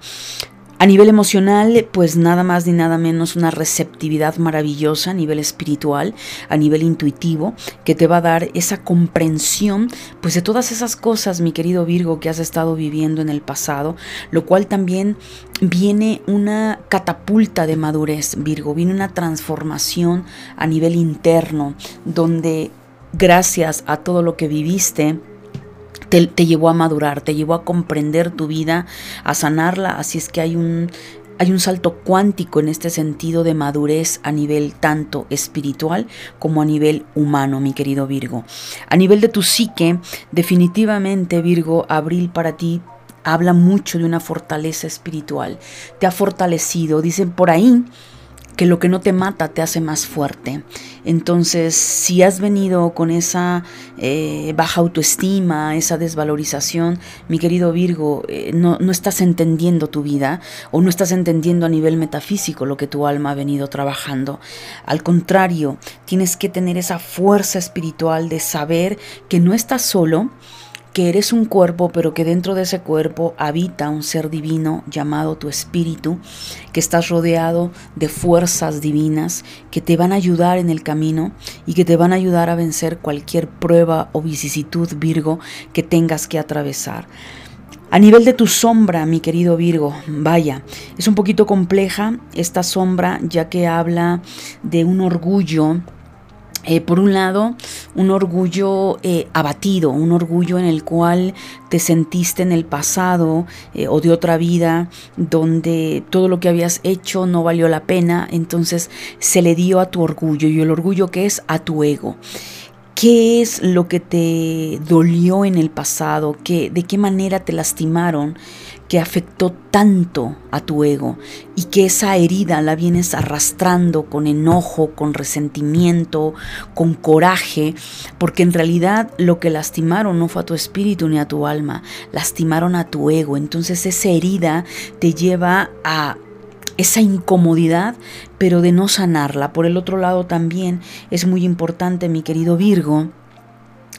A nivel emocional, pues nada más ni nada menos una receptividad maravillosa a nivel espiritual, a nivel intuitivo, que te va a dar esa comprensión, pues de todas esas cosas, mi querido Virgo, que has estado viviendo en el pasado, lo cual también viene una catapulta de madurez, Virgo, viene una transformación a nivel interno, donde gracias a todo lo que viviste, te, llevó a madurar, te llevó a comprender tu vida, a sanarla, así es que hay un, hay un salto cuántico en este sentido de madurez a nivel tanto espiritual como a nivel humano, mi querido Virgo. A nivel de tu psique, definitivamente Virgo, abril para ti habla mucho de una fortaleza espiritual. Te ha fortalecido, dicen por ahí que lo que no te mata te hace más fuerte. Entonces, si has venido con esa eh, baja autoestima, esa desvalorización, mi querido Virgo, eh, no, no estás entendiendo tu vida o no estás entendiendo a nivel metafísico lo que tu alma ha venido trabajando. Al contrario, tienes que tener esa fuerza espiritual de saber que no estás solo, que eres un cuerpo, pero que dentro de ese cuerpo habita un ser divino llamado tu espíritu, que estás rodeado de fuerzas divinas que te van a ayudar en el camino y que te van a ayudar a vencer cualquier prueba o vicisitud Virgo que tengas que atravesar. A nivel de tu sombra, mi querido Virgo, vaya, es un poquito compleja esta sombra ya que habla de un orgullo eh, por un lado, un orgullo eh, abatido, un orgullo en el cual te sentiste en el pasado eh, o de otra vida donde todo lo que habías hecho no valió la pena, entonces se le dio a tu orgullo y el orgullo que es a tu ego. ¿Qué es lo que te dolió en el pasado? ¿Qué, ¿De qué manera te lastimaron? Que afectó tanto a tu ego y que esa herida la vienes arrastrando con enojo, con resentimiento, con coraje, porque en realidad lo que lastimaron no fue a tu espíritu ni a tu alma, lastimaron a tu ego. Entonces esa herida te lleva a esa incomodidad, pero de no sanarla. Por el otro lado también es muy importante, mi querido Virgo,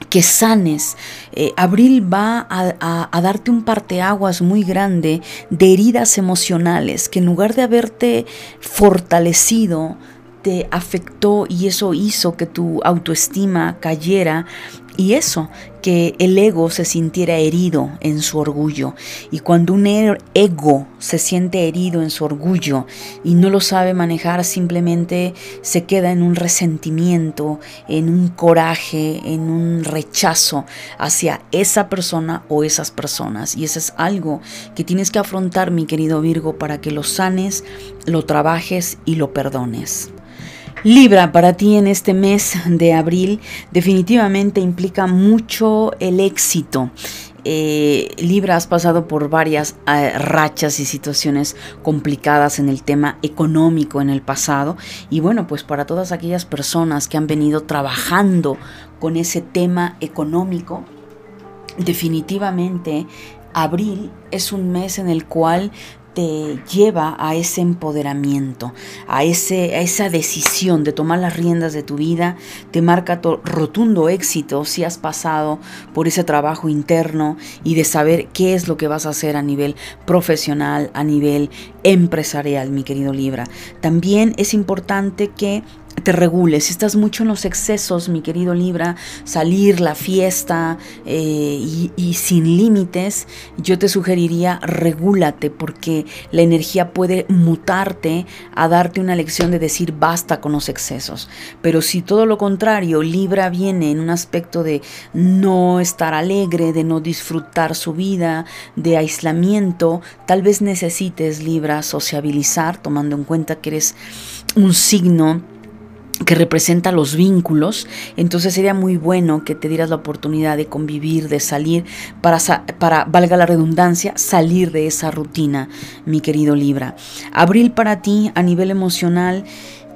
que sanes. Eh, abril va a, a, darte un parteaguas muy grande de heridas emocionales que en lugar de haberte fortalecido, te afectó y eso hizo que tu autoestima cayera y eso, que el ego se sintiera herido en su orgullo. Y cuando un er, ego se siente herido en su orgullo y no lo sabe manejar, simplemente se queda en un resentimiento, en un coraje, en un rechazo hacia esa persona o esas personas. Y eso es algo que tienes que afrontar, mi querido Virgo, para que lo sanes, lo trabajes y lo perdones. Libra, para ti en este mes de abril definitivamente implica mucho el éxito. Eh, Libra, has pasado por varias eh, rachas y situaciones complicadas en el tema económico en el pasado. Y bueno, pues para todas aquellas personas que han venido trabajando con ese tema económico, definitivamente abril es un mes en el cual te lleva a ese empoderamiento, a, ese, a esa decisión de tomar las riendas de tu vida, te marca rotundo éxito si has pasado por ese trabajo interno y de saber qué es lo que vas a hacer a nivel profesional, a nivel empresarial, mi querido Libra. También es importante que te regules. Si estás mucho en los excesos, mi querido Libra, salir, la fiesta eh, y, sin límites, yo te sugeriría regúlate porque la energía puede mutarte a darte una lección de decir basta con los excesos. Pero si todo lo contrario, Libra viene en un aspecto de no estar alegre, de no disfrutar su vida, de aislamiento, tal vez necesites Libra sociabilizar, tomando en cuenta que eres un signo que representa los vínculos, entonces sería muy bueno que te dieras la oportunidad de convivir, de salir, para, para, valga la redundancia, salir de esa rutina, mi querido Libra. Abril para ti a nivel emocional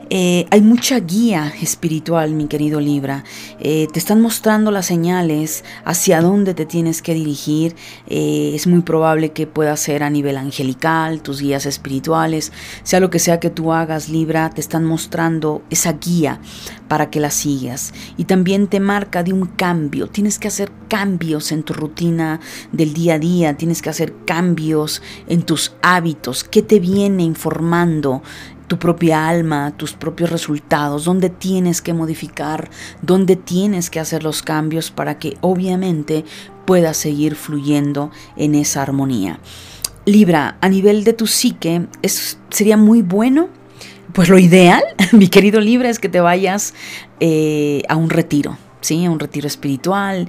eh, hay mucha guía espiritual, mi querido Libra. Eh, te están mostrando las señales hacia dónde te tienes que dirigir. Eh, es muy probable que pueda ser a nivel angelical, tus guías espirituales, sea lo que sea que tú hagas, Libra, te están mostrando esa guía para que la sigas. Y también te marca de un cambio. Tienes que hacer cambios en tu rutina del día a día, tienes que hacer cambios en tus hábitos. ¿Qué te viene informando tu propia alma, tus propios resultados, dónde tienes que modificar, dónde tienes que hacer los cambios para que obviamente puedas seguir fluyendo en esa armonía. Libra, a nivel de tu psique, sería muy bueno, pues lo ideal, mi querido Libra, es que te vayas eh, a un retiro Un retiro espiritual,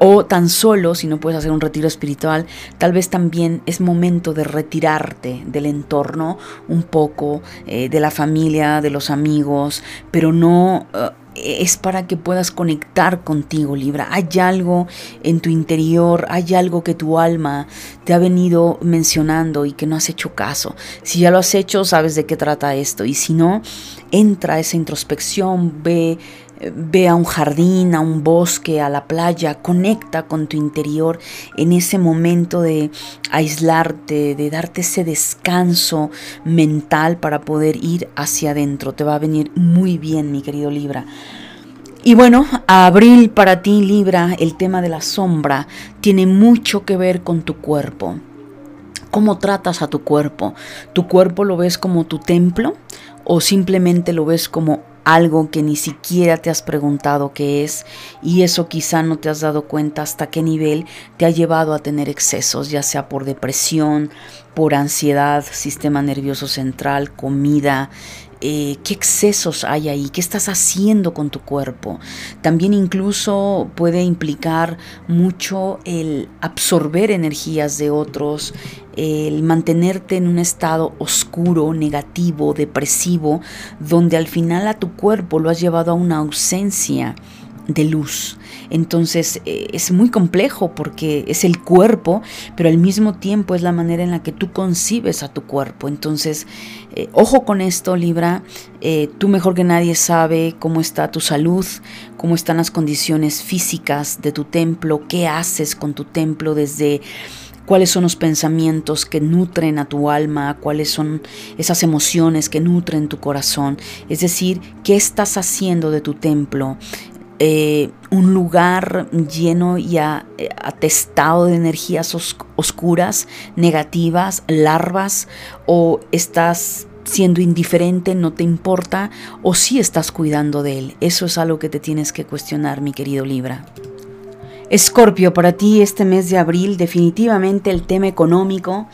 o tan solo, si no puedes hacer un retiro espiritual, tal vez también es momento de retirarte del entorno un poco, eh, de la familia, de los amigos, pero no... Eh, es para que puedas conectar contigo, Libra. Hay algo en tu interior, hay algo que tu alma te ha venido mencionando y que no has hecho caso. Si ya lo has hecho, sabes de qué trata esto. Y si no, entra a esa introspección, ve Ve a un jardín, a un bosque, a la playa, conecta con tu interior en ese momento de aislarte, de darte ese descanso mental para poder ir hacia adentro. Te va a venir muy bien, mi querido Libra. Y bueno, abril para ti, Libra, el tema de la sombra tiene mucho que ver con tu cuerpo. ¿Cómo tratas a tu cuerpo? ¿Tu cuerpo lo ves como tu templo o simplemente lo ves como algo que ni siquiera te has preguntado qué es y eso quizá no te has dado cuenta hasta qué nivel te ha llevado a tener excesos, ya sea por depresión, por ansiedad, sistema nervioso central, comida, eh, qué excesos hay ahí, qué estás haciendo con tu cuerpo. También incluso puede implicar mucho el absorber energías de otros, el mantenerte en un estado oscuro, negativo, depresivo, donde al final a tu cuerpo lo has llevado a una ausencia de luz. Entonces eh, es muy complejo porque es el cuerpo, pero al mismo tiempo es la manera en la que tú concibes a tu cuerpo. Entonces, eh, ojo con esto, Libra. Eh, tú mejor que nadie sabe cómo está tu salud, cómo están las condiciones físicas de tu templo, qué haces con tu templo desde cuáles son los pensamientos que nutren a tu alma, cuáles son esas emociones que nutren tu corazón. Es decir, qué estás haciendo de tu templo, eh, un lugar lleno y eh, atestado de energías oscuras, negativas, larvas, o estás siendo indiferente, no te importa, o si estás cuidando de él. Eso es algo que te tienes que cuestionar, mi querido Libra. Escorpio, para ti este mes de abril definitivamente el tema económico,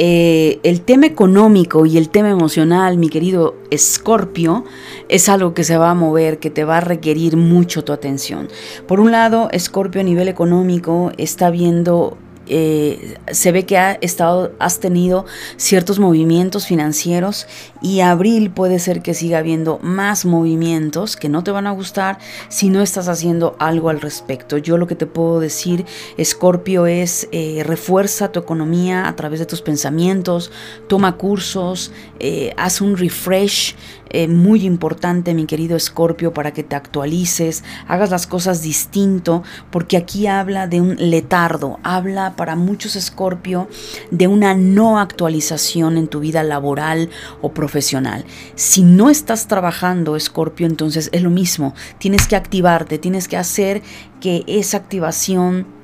eh, el tema económico y el tema emocional, mi querido Escorpio, es algo que se va a mover, que te va a requerir mucho tu atención. Por un lado, Escorpio a nivel económico está viendo eh, se ve que ha estado, has tenido ciertos movimientos financieros y abril puede ser que siga habiendo más movimientos que no te van a gustar si no estás haciendo algo al respecto. Yo lo que te puedo decir, Scorpio, es eh, refuerza tu economía a través de tus pensamientos, toma cursos, eh, haz un refresh eh, muy importante, mi querido Escorpio, para que te actualices, hagas las cosas distinto, porque aquí habla de un letardo, habla para muchos Escorpio de una no actualización en tu vida laboral o profesional. Si no estás trabajando, Escorpio, entonces es lo mismo, tienes que activarte, tienes que hacer que esa activación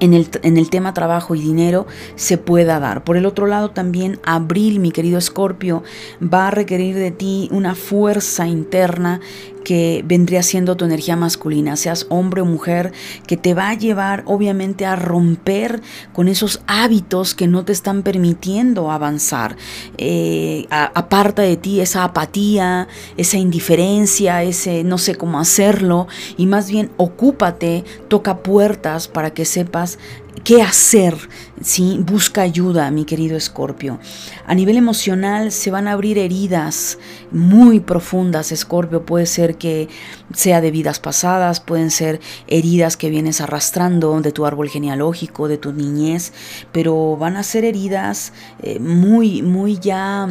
en el, en el, tema trabajo y dinero se pueda dar. Por el otro lado también abril, mi querido Escorpio, va a requerir de ti una fuerza interna que vendría siendo tu energía masculina, seas hombre o mujer, que te va a llevar obviamente a romper con esos hábitos que no te están permitiendo avanzar. Eh, aparta de ti esa apatía, esa indiferencia, ese no sé cómo hacerlo, y más bien ocúpate, toca puertas para que sepas qué hacer, ¿sí? Busca ayuda, mi querido Escorpio. A nivel emocional se van a abrir heridas muy profundas, Escorpio. Puede ser que sea de vidas pasadas, pueden ser heridas que vienes arrastrando de tu árbol genealógico, de tu niñez, pero van a ser heridas eh, muy, muy ya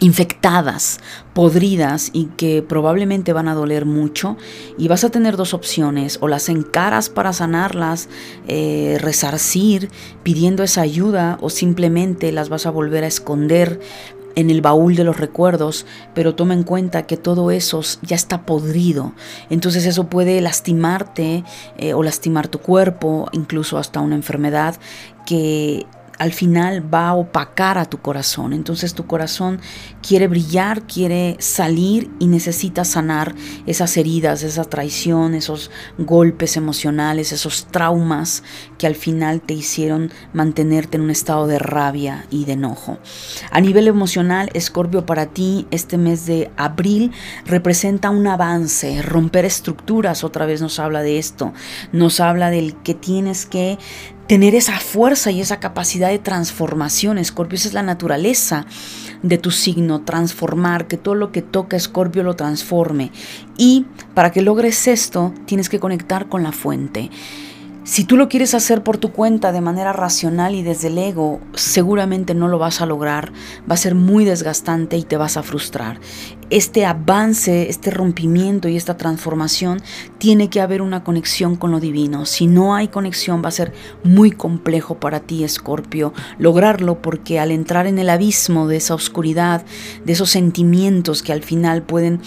infectadas, podridas y que probablemente van a doler mucho y vas a tener dos opciones o las encaras para sanarlas, eh, resarcir pidiendo esa ayuda o simplemente las vas a volver a esconder en el baúl de los recuerdos, pero toma en cuenta que todo eso ya está podrido. Entonces eso puede lastimarte eh, o lastimar tu cuerpo, incluso hasta una enfermedad que al final va a opacar a tu corazón. Entonces tu corazón quiere brillar, quiere salir y necesita sanar esas heridas, esa traición, esos golpes emocionales, esos traumas que al final te hicieron mantenerte en un estado de rabia y de enojo. A nivel emocional, Escorpio, para ti este mes de abril representa un avance, romper estructuras, otra vez nos habla de esto, nos habla del que tienes que tener esa fuerza y esa capacidad de transformación. Escorpio, esa es la naturaleza de tu signo, transformar, que todo lo que toca Escorpio lo transforme. Y para que logres esto, tienes que conectar con la fuente. Si tú lo quieres hacer por tu cuenta de manera racional y desde el ego, seguramente no lo vas a lograr, va a ser muy desgastante y te vas a frustrar este avance, este rompimiento y esta transformación, tiene que haber una conexión con lo divino. Si no hay conexión va a ser muy complejo para ti, Escorpio, lograrlo porque al entrar en el abismo de esa oscuridad, de esos sentimientos que al final pueden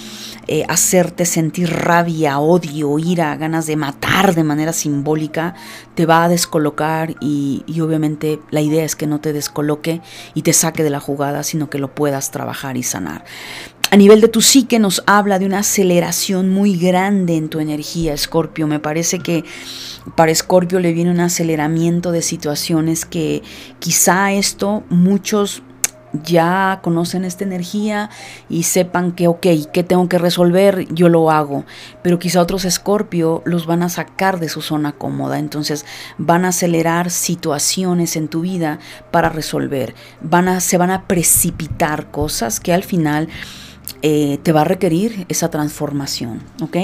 eh, hacerte sentir rabia, odio, ira, ganas de matar de manera simbólica, te va a descolocar y, y obviamente la idea es que no te descoloque y te saque de la jugada, sino que lo puedas trabajar y sanar. A nivel de tu psique nos habla de una aceleración muy grande en tu energía, Escorpio. Me parece que para Escorpio le viene un aceleramiento de situaciones que quizá esto muchos ya conocen esta energía y sepan que, ok, ¿qué tengo que resolver? Yo lo hago. Pero quizá otros Escorpio los van a sacar de su zona cómoda. Entonces van a acelerar situaciones en tu vida para resolver. Van a, se van a precipitar cosas que al final eh, te va a requerir esa transformación, ¿ok?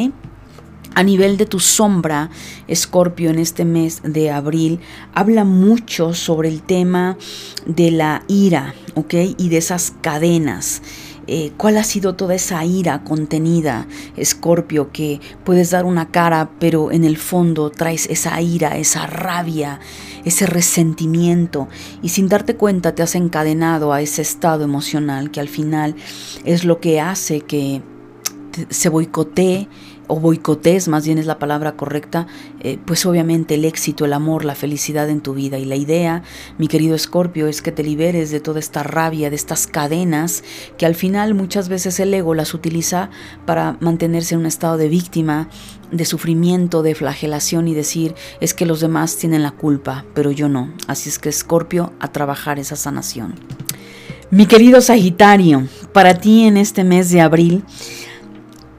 A nivel de tu sombra, Escorpio, en este mes de abril, habla mucho sobre el tema de la ira, ¿ok? Y de esas cadenas. Eh, cuál ha sido toda esa ira contenida, Escorpio, que puedes dar una cara, pero en el fondo traes esa ira, esa rabia, ese resentimiento, y sin darte cuenta te has encadenado a ese estado emocional que al final es lo que hace que se boicotee o boicotes, más bien es la palabra correcta, eh, pues obviamente el éxito, el amor, la felicidad en tu vida. Y la idea, mi querido Escorpio, es que te liberes de toda esta rabia, de estas cadenas que al final muchas veces el ego las utiliza para mantenerse en un estado de víctima, de sufrimiento, de flagelación y decir es que los demás tienen la culpa, pero yo no. Así es que Escorpio a trabajar esa sanación. Mi querido Sagitario, para ti en este mes de abril,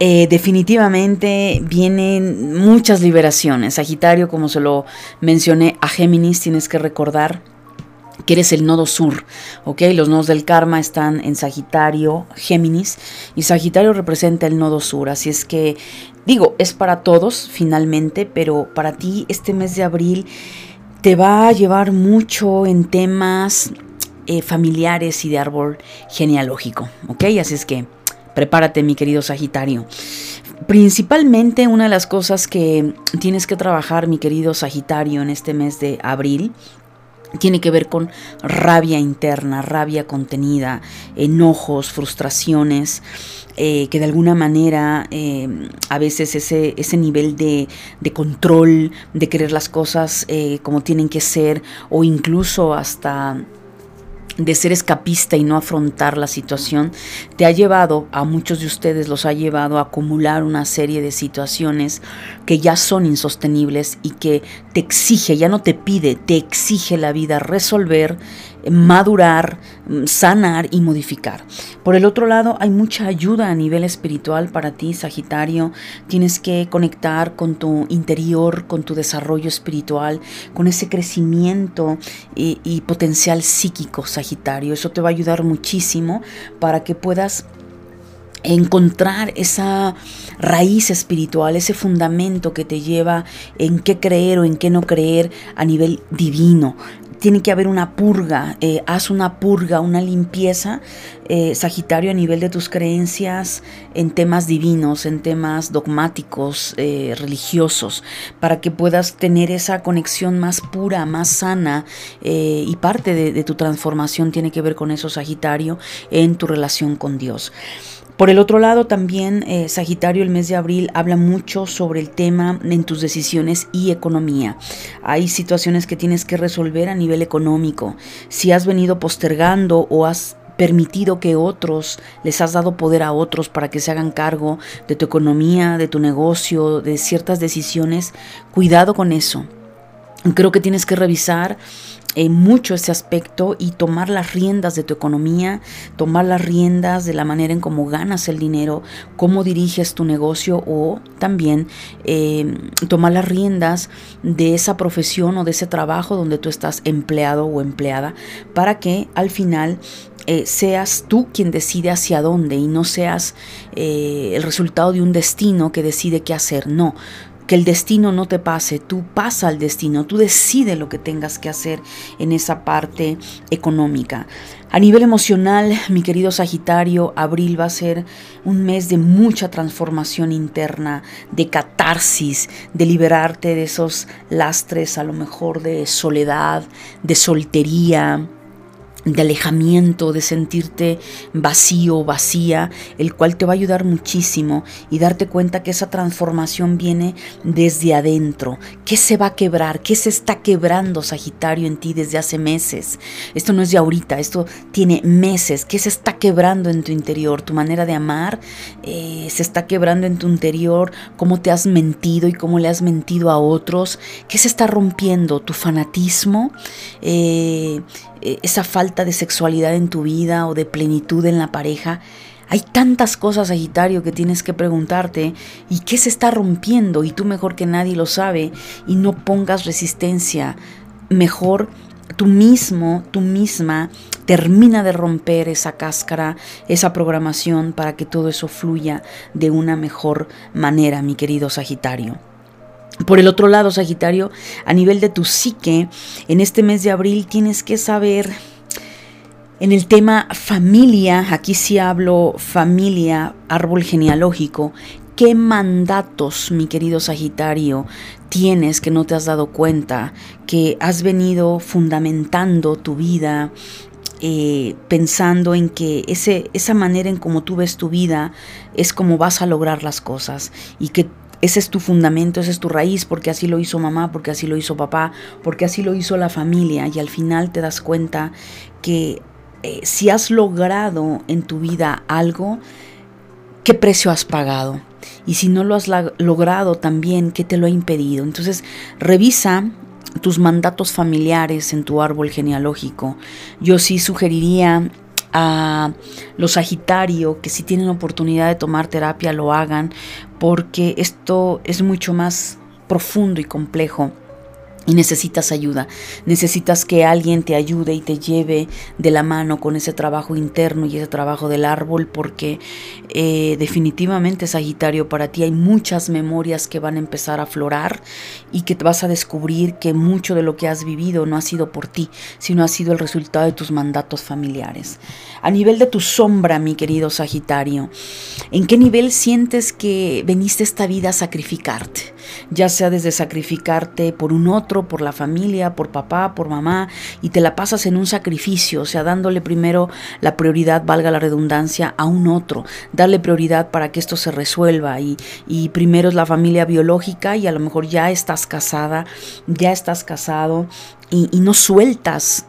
eh, definitivamente vienen muchas liberaciones. Sagitario, como se lo mencioné a Géminis, tienes que recordar que eres el nodo sur, ¿ok? Los nodos del karma están en Sagitario, Géminis, y Sagitario representa el nodo sur, así es que, digo, es para todos finalmente, pero para ti este mes de abril te va a llevar mucho en temas eh, familiares y de árbol genealógico, ¿ok? Así es que Prepárate, mi querido Sagitario. Principalmente una de las cosas que tienes que trabajar, mi querido Sagitario, en este mes de abril, tiene que ver con rabia interna, rabia contenida, enojos, frustraciones, eh, que de alguna manera eh, a veces ese, ese nivel de, control, de querer las cosas eh, como tienen que ser, o incluso hasta de ser escapista y no afrontar la situación, te ha llevado, a muchos de ustedes los ha llevado a acumular una serie de situaciones que ya son insostenibles y que te exige, ya no te pide, te exige la vida resolver madurar, sanar y modificar. Por el otro lado, hay mucha ayuda a nivel espiritual para ti, Sagitario. Tienes que conectar con tu interior, con tu desarrollo espiritual, con ese crecimiento y, y potencial psíquico, Sagitario. Eso te va a ayudar muchísimo para que puedas encontrar esa raíz espiritual, ese fundamento que te lleva en qué creer o en qué no creer a nivel divino tiene que haber una purga, eh, haz una purga, una limpieza, eh, Sagitario, a nivel de tus creencias en temas divinos, en temas dogmáticos, eh, religiosos, para que puedas tener esa conexión más pura, más sana, y parte de tu transformación tiene que ver con eso, Sagitario, en tu relación con Dios. Por el otro lado, también eh, Sagitario el mes de abril habla mucho sobre el tema en tus decisiones y economía. Hay situaciones que tienes que resolver a nivel económico. Si has venido postergando o has permitido que otros, les has dado poder a otros para que se hagan cargo de tu economía, de tu negocio, de ciertas decisiones, cuidado con eso. Creo que tienes que revisar eh, mucho ese aspecto y tomar las riendas de tu economía, tomar las riendas de la manera en cómo ganas el dinero, cómo diriges tu negocio o también eh, tomar las riendas de esa profesión o de ese trabajo donde tú estás empleado o empleada para que al final eh, seas tú quien decide hacia dónde y no seas el resultado de un destino que decide qué hacer. No, que el destino no te pase, tú pasa al destino, tú decides lo que tengas que hacer en esa parte económica. A nivel emocional, mi querido Sagitario, abril va a ser un mes de mucha transformación interna, de catarsis, de liberarte de esos lastres a lo mejor de soledad, de soltería, de alejamiento, de sentirte vacío, vacía, el cual te va a ayudar muchísimo y darte cuenta que esa transformación viene desde adentro. ¿Qué se va a quebrar? ¿Qué se está quebrando, Sagitario, en ti desde hace meses? Esto no es de ahorita, esto tiene meses. ¿Qué se está quebrando en tu interior? Tu manera de amar eh, se está quebrando en tu interior, cómo te has mentido y cómo le has mentido a otros. ¿Qué se está rompiendo? Tu fanatismo. Eh, esa falta de sexualidad en tu vida o de plenitud en la pareja. Hay tantas cosas, Sagitario, que tienes que preguntarte y qué se está rompiendo y tú mejor que nadie lo sabe y no pongas resistencia. Mejor tú mismo, tú misma, termina de romper esa cáscara, esa programación para que todo eso fluya de una mejor manera, mi querido Sagitario. Por el otro lado, Sagitario, a nivel de tu psique, en este mes de abril tienes que saber en el tema familia, aquí sí hablo familia, árbol genealógico, ¿qué mandatos, mi querido Sagitario, tienes que no te has dado cuenta, que has venido fundamentando tu vida, eh, pensando en que ese, esa manera en como tú ves tu vida es como vas a lograr las cosas y que ese es tu fundamento, esa es tu raíz, porque así lo hizo mamá, porque así lo hizo papá, porque así lo hizo la familia y al final te das cuenta que eh, si has logrado en tu vida algo, ¿qué precio has pagado? Y si no lo has logrado también, ¿qué te lo ha impedido? Entonces, revisa tus mandatos familiares en tu árbol genealógico. Yo sí sugeriría a los Sagitario que si tienen oportunidad de tomar terapia lo hagan porque esto es mucho más profundo y complejo y necesitas ayuda, necesitas que alguien te ayude y te lleve de la mano con ese trabajo interno y ese trabajo del árbol, porque eh, definitivamente Sagitario, para ti hay muchas memorias que van a empezar a aflorar y que vas a descubrir que mucho de lo que has vivido no ha sido por ti, sino ha sido el resultado de tus mandatos familiares. A nivel de tu sombra, mi querido Sagitario, ¿en qué nivel sientes que veniste esta vida a sacrificarte? Ya sea desde sacrificarte por un otro, por la familia, por papá, por mamá, y te la pasas en un sacrificio, o sea, dándole primero la prioridad, valga la redundancia, a un otro, darle prioridad para que esto se resuelva, y, y primero es la familia biológica, y a lo mejor ya estás casada, ya estás casado, y, y no sueltas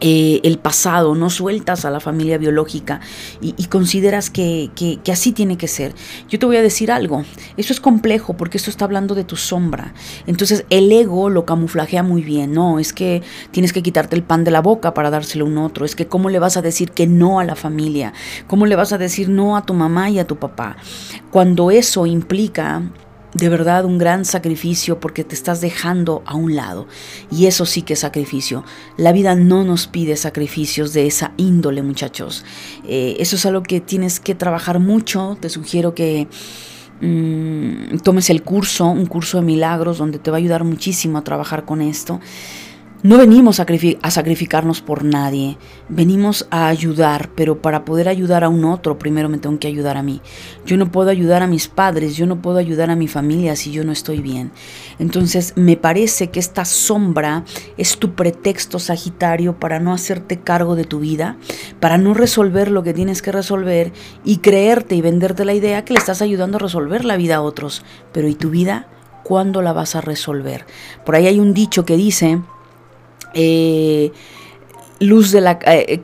eh, el pasado, no sueltas a la familia biológica y, consideras que, que, así tiene que ser. Yo te voy a decir algo, eso es complejo porque esto está hablando de tu sombra. Entonces el ego lo camuflajea muy bien, no, es que tienes que quitarte el pan de la boca para dárselo a un otro, es que cómo le vas a decir que no a la familia, cómo le vas a decir no a tu mamá y a tu papá, cuando eso implica de verdad un gran sacrificio porque te estás dejando a un lado. Y eso sí que es sacrificio. La vida no nos pide sacrificios de esa índole, muchachos. Eh, eso es algo que tienes que trabajar mucho. Te sugiero que mm, tomes el curso, un curso de milagros, donde te va a ayudar muchísimo a trabajar con esto. No venimos a, sacrificarnos por nadie, venimos a ayudar, pero para poder ayudar a un otro, primero me tengo que ayudar a mí. Yo no puedo ayudar a mis padres, yo no puedo ayudar a mi familia si yo no estoy bien. Entonces me parece que esta sombra es tu pretexto sagitario para no hacerte cargo de tu vida, para no resolver lo que tienes que resolver y creerte y venderte la idea que le estás ayudando a resolver la vida a otros. Pero ¿y tu vida? ¿Cuándo la vas a resolver? Por ahí hay un dicho que dice eh, luz de la eh,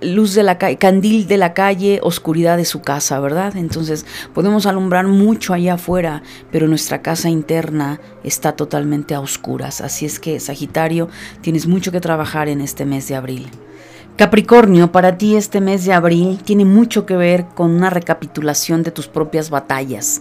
luz de la candil de la calle, oscuridad de su casa, ¿verdad? Entonces podemos alumbrar mucho allá afuera, pero nuestra casa interna está totalmente a oscuras. Así es que Sagitario, tienes mucho que trabajar en este mes de abril. Capricornio, para ti este mes de abril tiene mucho que ver con una recapitulación de tus propias batallas.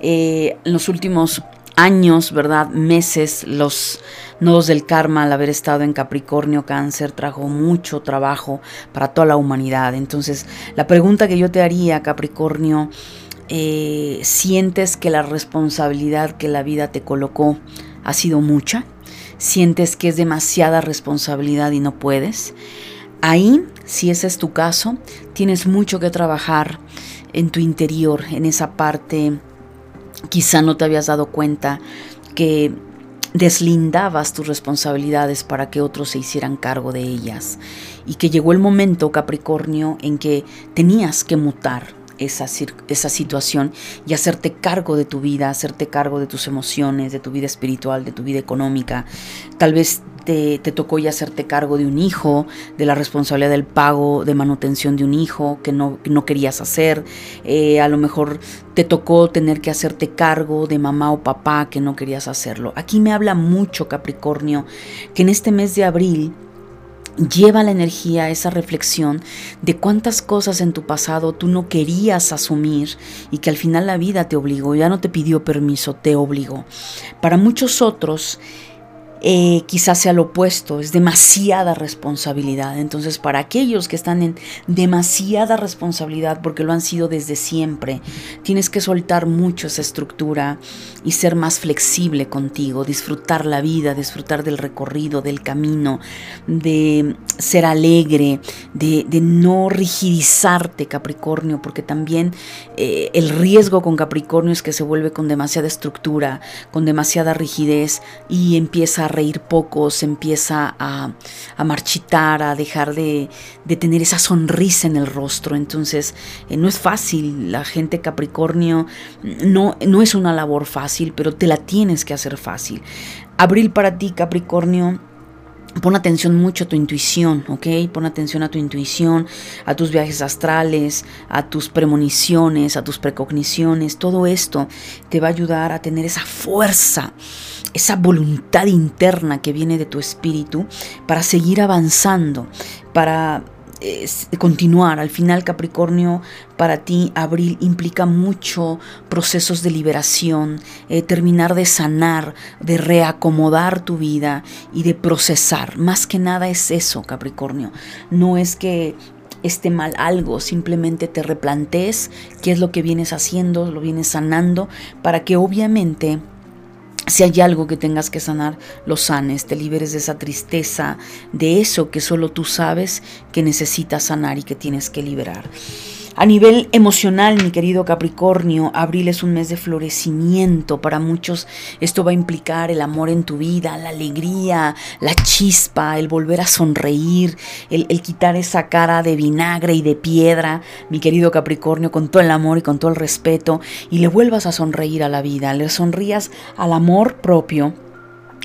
Eh, en los últimos años, ¿verdad? Meses, los nodos del karma al haber estado en Capricornio, Cáncer, trajo mucho trabajo para toda la humanidad. Entonces, la pregunta que yo te haría, Capricornio, eh, ¿sientes que la responsabilidad que la vida te colocó ha sido mucha? ¿Sientes que es demasiada responsabilidad y no puedes? Ahí, si ese es tu caso, tienes mucho que trabajar en tu interior, en esa parte Quizá no te habías dado cuenta que deslindabas tus responsabilidades para que otros se hicieran cargo de ellas y que llegó el momento, Capricornio, en que tenías que mutar, esa, esa situación y hacerte cargo de tu vida, hacerte cargo de tus emociones, de tu vida espiritual, de tu vida económica. Tal vez te, tocó ya hacerte cargo de un hijo, de la responsabilidad del pago de manutención de un hijo que no, no querías hacer. Eh, a lo mejor te tocó tener que hacerte cargo de mamá o papá que no querías hacerlo. Aquí me habla mucho Capricornio que en este mes de abril Lleva la energía, esa reflexión de cuántas cosas en tu pasado tú no querías asumir y que al final la vida te obligó, ya no te pidió permiso, te obligó. Para muchos otros, eh, quizás sea lo opuesto, es demasiada responsabilidad. Entonces, para aquellos que están en demasiada responsabilidad, porque lo han sido desde siempre, tienes que soltar mucho esa estructura y ser más flexible contigo, disfrutar la vida, disfrutar del recorrido, del camino, de ser alegre, de, no rigidizarte, Capricornio, porque también eh, el riesgo con Capricornio es que se vuelve con demasiada estructura, con demasiada rigidez y empieza a reír poco, se empieza a, marchitar, a dejar de, tener esa sonrisa en el rostro. Entonces, eh, no es fácil. La gente Capricornio no, no es una labor fácil, pero te la tienes que hacer fácil. Abril para ti, Capricornio, Pon atención mucho a tu intuición, ¿ok? Pon atención a tu intuición, a tus viajes astrales, a tus premoniciones, a tus precogniciones. Todo esto te va a ayudar a tener esa fuerza, esa voluntad interna que viene de tu espíritu para seguir avanzando, para continuar. Al final, Capricornio, para ti, abril implica mucho procesos de liberación, eh, terminar de sanar, de reacomodar tu vida y de procesar. Más que nada es eso, Capricornio. No es que esté mal algo, simplemente te replantees qué es lo que vienes haciendo, lo vienes sanando, para que obviamente si hay algo que tengas que sanar, lo sanes, te liberes de esa tristeza, de eso que solo tú sabes que necesitas sanar y que tienes que liberar. A nivel emocional, mi querido Capricornio, abril es un mes de florecimiento. Para muchos esto va a implicar el amor en tu vida, la alegría, la chispa, el volver a sonreír, el, quitar esa cara de vinagre y de piedra, mi querido Capricornio, con todo el amor y con todo el respeto, y le vuelvas a sonreír a la vida, le sonrías al amor propio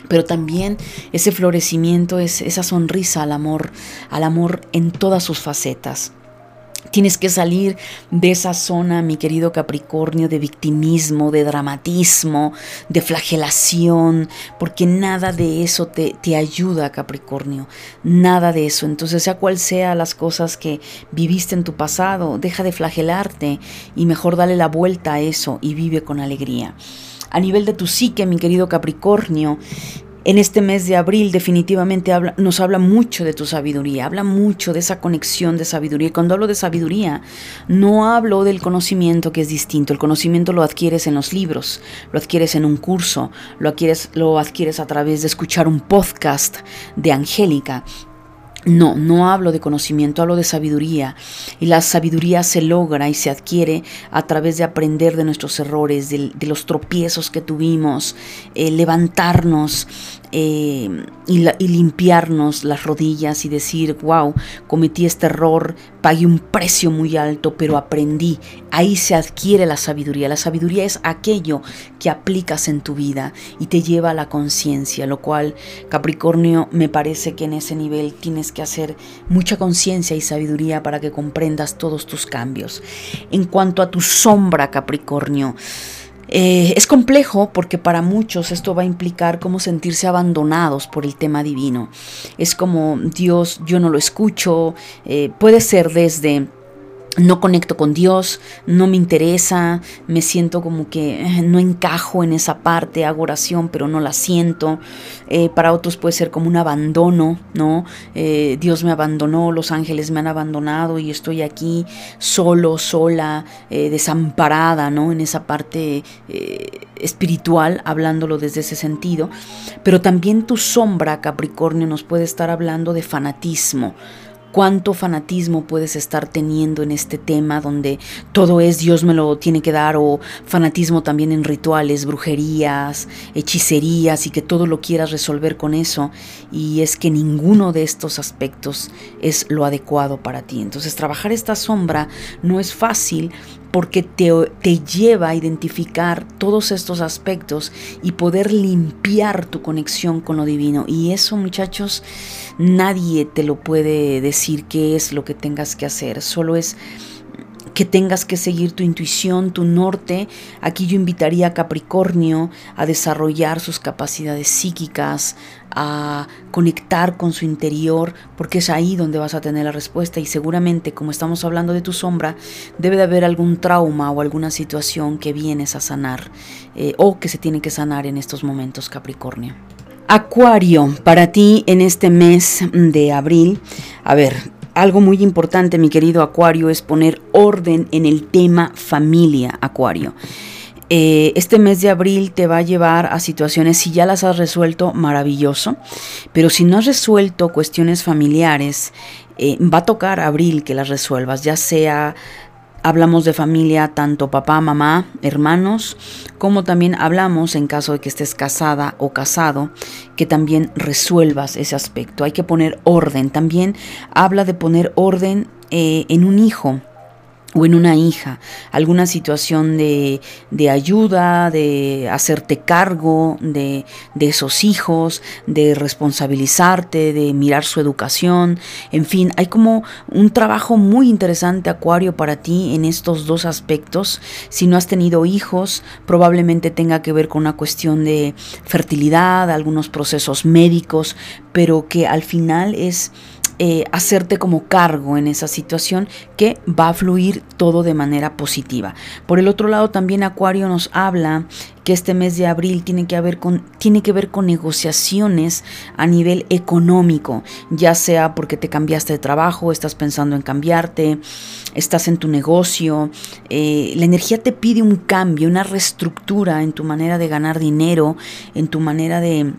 pero también ese florecimiento es esa sonrisa al amor, al amor en todas sus facetas. Tienes que salir de esa zona, mi querido Capricornio, de victimismo, de dramatismo, de flagelación, porque nada de eso te, te, ayuda, Capricornio. Nada de eso. Entonces, sea cual sea las cosas que viviste en tu pasado, deja de flagelarte y mejor dale la vuelta a eso y vive con alegría. A nivel de tu psique, mi querido Capricornio, en este mes de abril definitivamente nos habla mucho de tu sabiduría, habla mucho de esa conexión de sabiduría. Y cuando hablo de sabiduría, no hablo del conocimiento que es distinto. El conocimiento lo adquieres en los libros, lo adquieres en un curso, lo adquieres, lo adquieres a través de escuchar un podcast de Angélica. No, no hablo de conocimiento, hablo de sabiduría. Y la sabiduría se logra y se adquiere a través de aprender de nuestros errores, de, los tropiezos que tuvimos, eh, levantarnos, eh, y, limpiarnos las rodillas y decir, wow, cometí este error, pagué un precio muy alto, pero aprendí. Ahí se adquiere la sabiduría. La sabiduría es aquello que aplicas en tu vida y te lleva a la conciencia, lo cual Capricornio me parece que en ese nivel tienes que hacer mucha conciencia y sabiduría para que comprendas todos tus cambios. En cuanto a tu sombra, Capricornio, eh, es complejo porque para muchos esto va a implicar como sentirse abandonados por el tema divino. Es como Dios, yo no lo escucho, eh, puede ser desde no conecto con Dios, no me interesa, me siento como que eh, no encajo en esa parte, hago oración pero no la siento. Eh, para otros puede ser como un abandono, ¿no? Eh, Dios me abandonó, los ángeles me han abandonado y estoy aquí solo, sola, desamparada, ¿no? En esa parte espiritual, hablándolo desde ese sentido. Pero también tu sombra, Capricornio, nos puede estar hablando de fanatismo cuánto fanatismo puedes estar teniendo en este tema donde todo es Dios me lo tiene que dar o fanatismo también en rituales, brujerías, hechicerías y que todo lo quieras resolver con eso y es que ninguno de estos aspectos es lo adecuado para ti. Entonces trabajar esta sombra no es fácil porque te, te, lleva a identificar todos estos aspectos y poder limpiar tu conexión con lo divino. Y eso, muchachos, nadie te lo puede decir qué es lo que tengas que hacer. Solo es que tengas que seguir tu intuición, tu norte. Aquí yo invitaría a Capricornio a desarrollar sus capacidades psíquicas, a conectar con su interior, porque es ahí donde vas a tener la respuesta y seguramente, como estamos hablando de tu sombra, debe de haber algún trauma o alguna situación que vienes a sanar eh, o que se tiene que sanar en estos momentos, Capricornio. Acuario, para ti en este mes de abril, a ver, algo muy importante, mi querido Acuario, es poner orden en el tema familia, Acuario. Eh, este mes de abril te va a llevar a situaciones, si ya las has resuelto, maravilloso, pero si no has resuelto cuestiones familiares, eh, va a tocar abril que las resuelvas, ya sea Hablamos de familia, tanto papá, mamá, hermanos, como también hablamos en caso de que estés casada o casado, que también resuelvas ese aspecto. Hay que poner orden. También habla de poner orden eh, en un hijo o en una hija, alguna situación de, de ayuda, de hacerte cargo de, de, esos hijos, de responsabilizarte, de mirar su educación, en fin, hay como un trabajo muy interesante, Acuario, para ti en estos dos aspectos. Si no has tenido hijos, probablemente tenga que ver con una cuestión de fertilidad, algunos procesos médicos, pero que al final es eh, hacerte como cargo en esa situación que va a fluir todo de manera positiva. Por el otro lado, también Acuario nos habla que este mes de abril tiene que, haber con, tiene que ver con negociaciones a nivel económico, ya sea porque te cambiaste de trabajo, estás pensando en cambiarte, estás en tu negocio, eh, la energía te pide un cambio, una reestructura en tu manera de ganar dinero, en tu manera de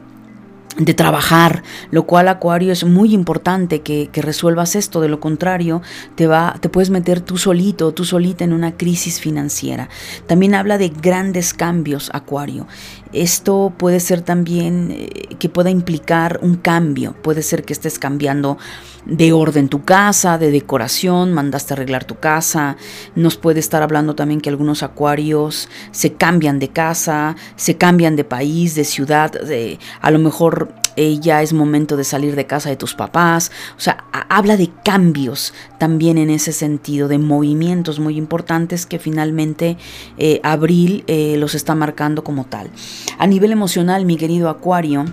de trabajar, lo cual Acuario es muy importante que, que, resuelvas esto, de lo contrario te, va, te puedes meter tú solito, tú solita en una crisis financiera. También habla de grandes cambios, Acuario. Esto puede ser también eh, que pueda implicar un cambio, puede ser que estés cambiando de orden tu casa, de decoración, mandaste arreglar tu casa, nos puede estar hablando también que algunos acuarios se cambian de casa, se cambian de país, de ciudad, de, a lo mejor eh, ya es momento de salir de casa de tus papás, o sea, habla de cambios también en ese sentido, de movimientos muy importantes que finalmente eh, abril eh, los está marcando como tal. A nivel emocional, mi querido Acuario,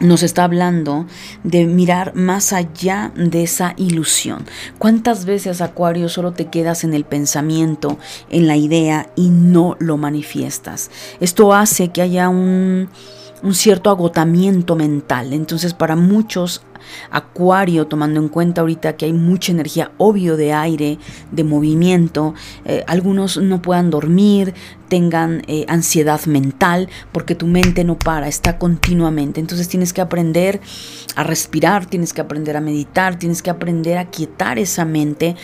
nos está hablando de mirar más allá de esa ilusión. ¿Cuántas veces, Acuario, solo te quedas en el pensamiento, en la idea y no lo manifiestas? Esto hace que haya un, un cierto agotamiento mental. Entonces, para muchos Acuario, tomando en cuenta ahorita que hay mucha energía, obvio, de aire, de movimiento, eh, algunos no puedan dormir, tengan eh, ansiedad mental, porque tu mente no para, está continuamente. Entonces tienes que aprender a respirar, tienes que aprender a meditar, tienes que aprender a quietar esa mente.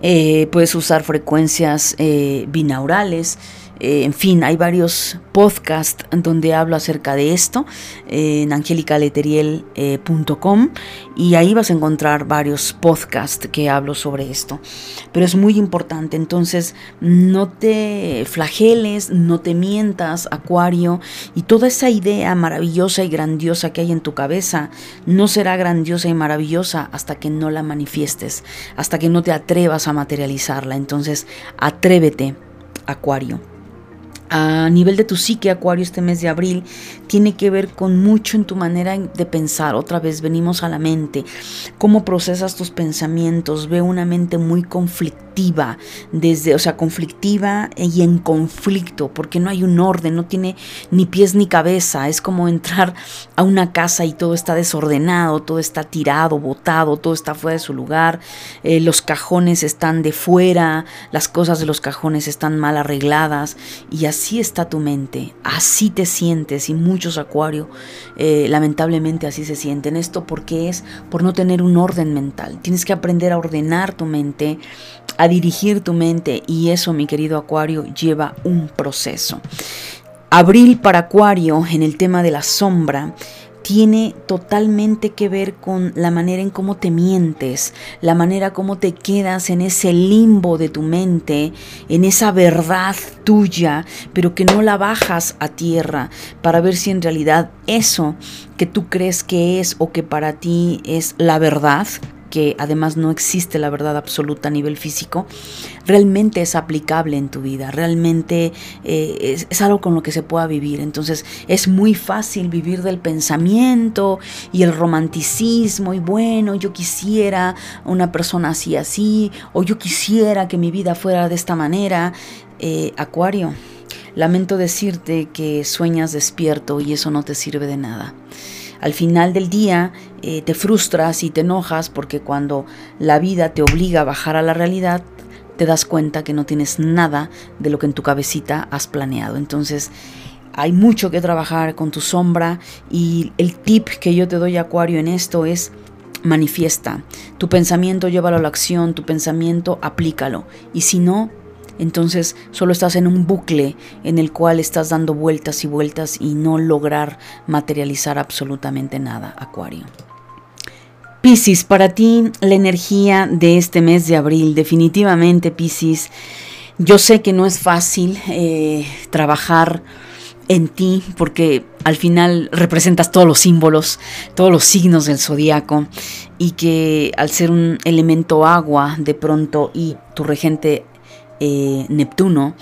Eh, puedes usar frecuencias binaurales. Eh, en fin, hay varios podcasts donde hablo acerca de esto en angelicaleteriel.com y ahí vas a encontrar varios podcasts que hablo sobre esto. Pero es muy importante, entonces no te flageles, no te mientas, Acuario, y toda esa idea maravillosa y grandiosa que hay en tu cabeza no será grandiosa y maravillosa hasta que no la manifiestes, hasta que no te atrevas a materializarla. Entonces, atrévete, Acuario a nivel de tu psique, Acuario, este mes de abril, tiene que ver con mucho en tu manera de pensar. Otra vez venimos a la mente. Cómo procesas tus pensamientos. Veo una mente muy conflictiva, desde, o sea, conflictiva y en conflicto, porque no hay un orden, no tiene ni pies ni cabeza. Es como entrar a una casa y todo está desordenado, todo está tirado, botado, todo está fuera de su lugar. Eh, los cajones están de fuera, las cosas de los cajones están mal arregladas y así así está tu mente, así te sientes y muchos acuario eh, lamentablemente así se sienten. Esto porque es por no tener un orden mental. Tienes que aprender a ordenar tu mente, a dirigir tu mente y eso mi querido acuario lleva un proceso. Abril para acuario en el tema de la sombra tiene totalmente que ver con la manera en cómo te mientes, la manera como te quedas en ese limbo de tu mente, en esa verdad tuya, pero que no la bajas a tierra para ver si en realidad eso que tú crees que es o que para ti es la verdad, que además no existe la verdad absoluta a nivel físico, realmente es aplicable en tu vida, realmente eh, es, algo con lo que se pueda vivir. Entonces es muy fácil vivir del pensamiento y el romanticismo y bueno, yo quisiera una persona así así, o yo quisiera que mi vida fuera de esta manera. Eh, Acuario, lamento decirte que sueñas despierto y eso no te sirve de nada. Al final del día eh, te frustras y te enojas porque cuando la vida te obliga a bajar a la realidad, te das cuenta que no tienes nada de lo que en tu cabecita has planeado. Entonces, hay mucho que trabajar con tu sombra y el tip que yo te doy Acuario en esto es manifiesta. Tu pensamiento llévalo a la acción, tu pensamiento aplícalo. Y si no, entonces solo estás en un bucle en el cual estás dando vueltas y vueltas y no lograr materializar absolutamente nada, Acuario. Piscis, para ti la energía de este mes de abril, definitivamente Piscis, yo sé que no es fácil eh, trabajar en ti porque al final representas todos los símbolos, todos los signos del zodiaco y que al ser un elemento agua de pronto y tu regente eh, Neptuno,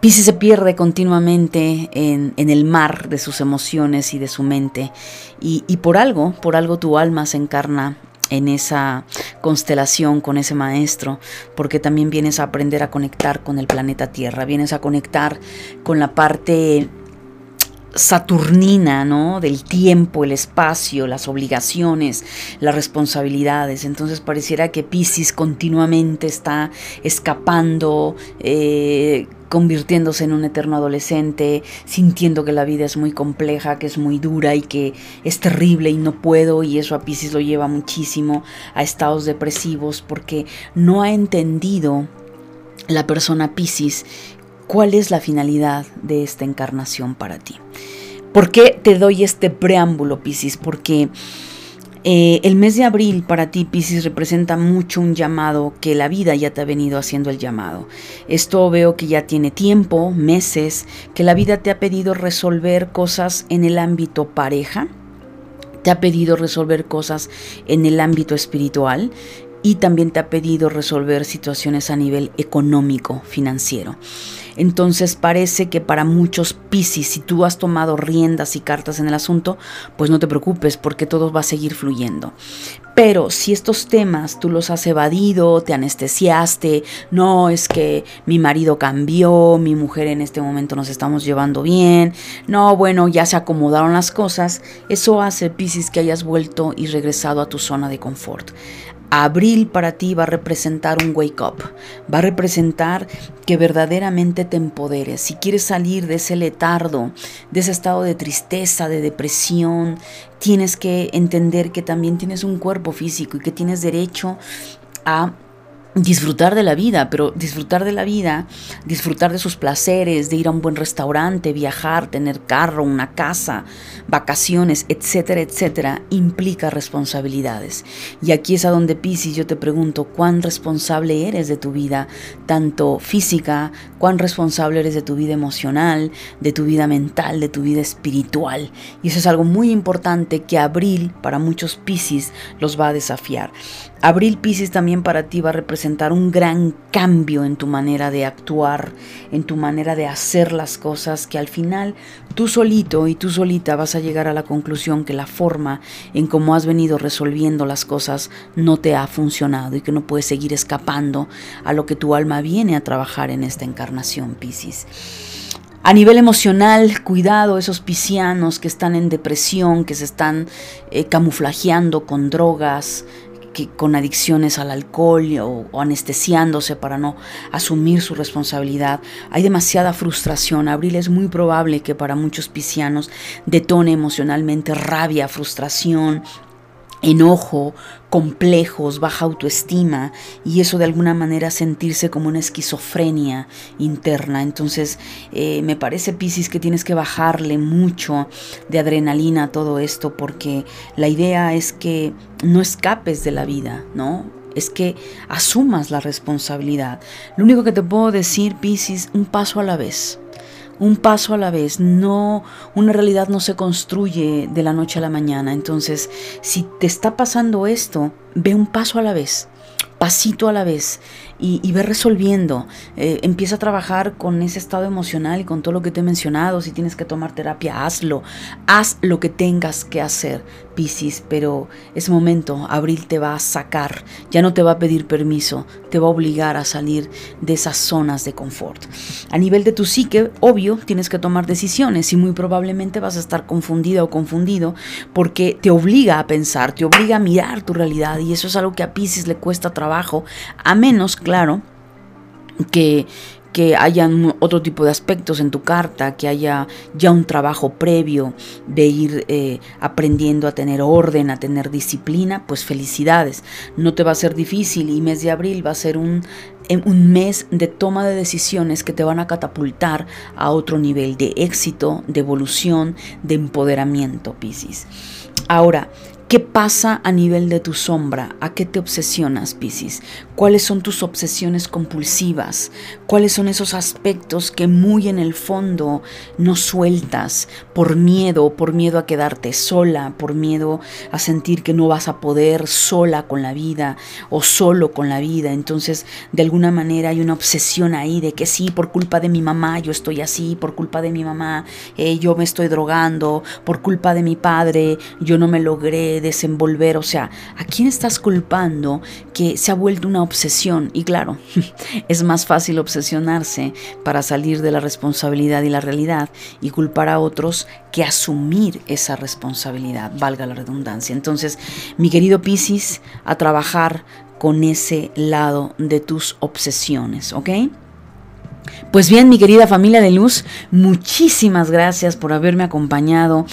Pisces se pierde continuamente en, el mar de sus emociones y de su mente. Y, y, por algo, por algo tu alma se encarna en esa constelación con ese maestro, porque también vienes a aprender a conectar con el planeta Tierra, vienes a conectar con la parte saturnina, ¿no? Del tiempo, el espacio, las obligaciones, las responsabilidades. Entonces pareciera que Pisces continuamente está escapando, eh, convirtiéndose en un eterno adolescente, sintiendo que la vida es muy compleja, que es muy dura y que es terrible y no puedo y eso a Pisces lo lleva muchísimo a estados depresivos porque no ha entendido la persona Pisces cuál es la finalidad de esta encarnación para ti. ¿Por qué te doy este preámbulo, Piscis? Porque eh, el mes de abril para ti, Piscis, representa mucho un llamado que la vida ya te ha venido haciendo el llamado. Esto veo que ya tiene tiempo, meses, que la vida te ha pedido resolver cosas en el ámbito pareja, te ha pedido resolver cosas en el ámbito espiritual y también te ha pedido resolver situaciones a nivel económico, financiero. Entonces parece que para muchos Piscis, si tú has tomado riendas y cartas en el asunto, pues no te preocupes porque todo va a seguir fluyendo. Pero si estos temas tú los has evadido, te anestesiaste, no es que mi marido cambió, mi mujer en este momento nos estamos llevando bien, no, bueno, ya se acomodaron las cosas, eso hace, Piscis, que hayas vuelto y regresado a tu zona de confort. Abril para ti va a representar un wake up, va a representar que verdaderamente te empoderes. Si quieres salir de ese letardo, de ese estado de tristeza, de depresión, tienes que entender que también tienes un cuerpo físico y que tienes derecho a disfrutar de la vida, pero disfrutar de la vida, disfrutar de sus placeres, de ir a un buen restaurante, viajar, tener carro, una casa, vacaciones, etcétera, etcétera, implica responsabilidades. Y aquí es a donde Piscis yo te pregunto, ¿cuán responsable eres de tu vida, tanto física, cuán responsable eres de tu vida emocional, de tu vida mental, de tu vida espiritual? Y eso es algo muy importante que abril para muchos Piscis los va a desafiar. Abril Pisces también para ti va a representar un gran cambio en tu manera de actuar, en tu manera de hacer las cosas, que al final tú solito y tú solita vas a llegar a la conclusión que la forma en cómo has venido resolviendo las cosas no te ha funcionado y que no puedes seguir escapando a lo que tu alma viene a trabajar en esta encarnación, Pisces. A nivel emocional, cuidado esos piscianos que están en depresión, que se están eh, camuflajeando con drogas, con adicciones al alcohol o, anestesiándose para no asumir su responsabilidad. Hay demasiada frustración. Abril es muy probable que para muchos piscianos detone emocionalmente rabia, frustración, enojo, complejos, baja autoestima y eso de alguna manera sentirse como una esquizofrenia interna. Entonces eh, me parece, Piscis, que tienes que bajarle mucho de adrenalina a todo esto porque la idea es que no escapes de la vida, ¿no? Es que asumas la responsabilidad. Lo único que te puedo decir, Piscis, un paso a la vez un paso a la vez. No, una realidad no se construye de la noche a la mañana. Entonces, si te está pasando esto, ve un paso a la vez, pasito a la vez. Y, y ve resolviendo. Eh, empieza a trabajar con ese estado emocional y con todo lo que te he mencionado. Si tienes que tomar terapia, hazlo. Haz lo que tengas que hacer, Piscis, pero es momento. Abril te va a sacar, ya no te va a pedir permiso, te va a obligar a salir de esas zonas de confort. A nivel de tu psique, obvio, tienes que tomar decisiones y muy probablemente vas a estar confundida o confundido porque te obliga a pensar, te obliga a mirar tu realidad y eso es algo que a Pisces le cuesta trabajo, a menos, claro, que, que haya otro tipo de aspectos en tu carta, que haya ya un trabajo previo de ir eh, aprendiendo a tener orden, a tener disciplina, pues felicidades. No te va a ser difícil y mes de abril va a ser un, eh, un mes de toma de decisiones que te van a catapultar a otro nivel de éxito, de evolución, de empoderamiento, Piscis. Ahora, ¿Qué pasa a nivel de tu sombra? ¿A qué te obsesionas, Piscis? ¿Cuáles son tus obsesiones compulsivas? ¿Cuáles son esos aspectos que muy en el fondo no sueltas por miedo, por miedo a quedarte sola, por miedo a sentir que no vas a poder sola con la vida o solo con la vida? Entonces, de alguna manera hay una obsesión ahí de que sí, por culpa de mi mamá yo estoy así, por culpa de mi mamá eh, yo me estoy drogando, por culpa de mi padre yo no me logré desenvolver, o sea, ¿a quién estás culpando que se ha vuelto una obsesión? Y claro, es más fácil obsesionarse para salir de la responsabilidad y la realidad y culpar a otros que asumir esa responsabilidad, valga la redundancia. Entonces, mi querido Piscis, a trabajar con ese lado de tus obsesiones, ¿ok? Pues bien, mi querida familia de luz, muchísimas gracias por haberme acompañado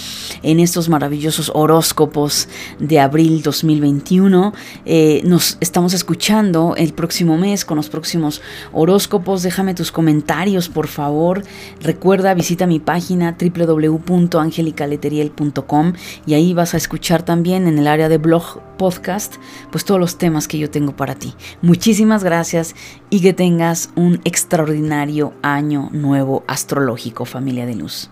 en estos maravillosos horóscopos de abril 2021. Eh, nos estamos escuchando el próximo mes con los próximos horóscopos. Déjame tus comentarios, por favor. Recuerda, visita mi página www.angelicaleteriel.com y ahí vas a escuchar también en el área de blog podcast, pues todos los temas que yo tengo para ti. Muchísimas gracias y que tengas un extraordinario año nuevo astrológico, familia de luz.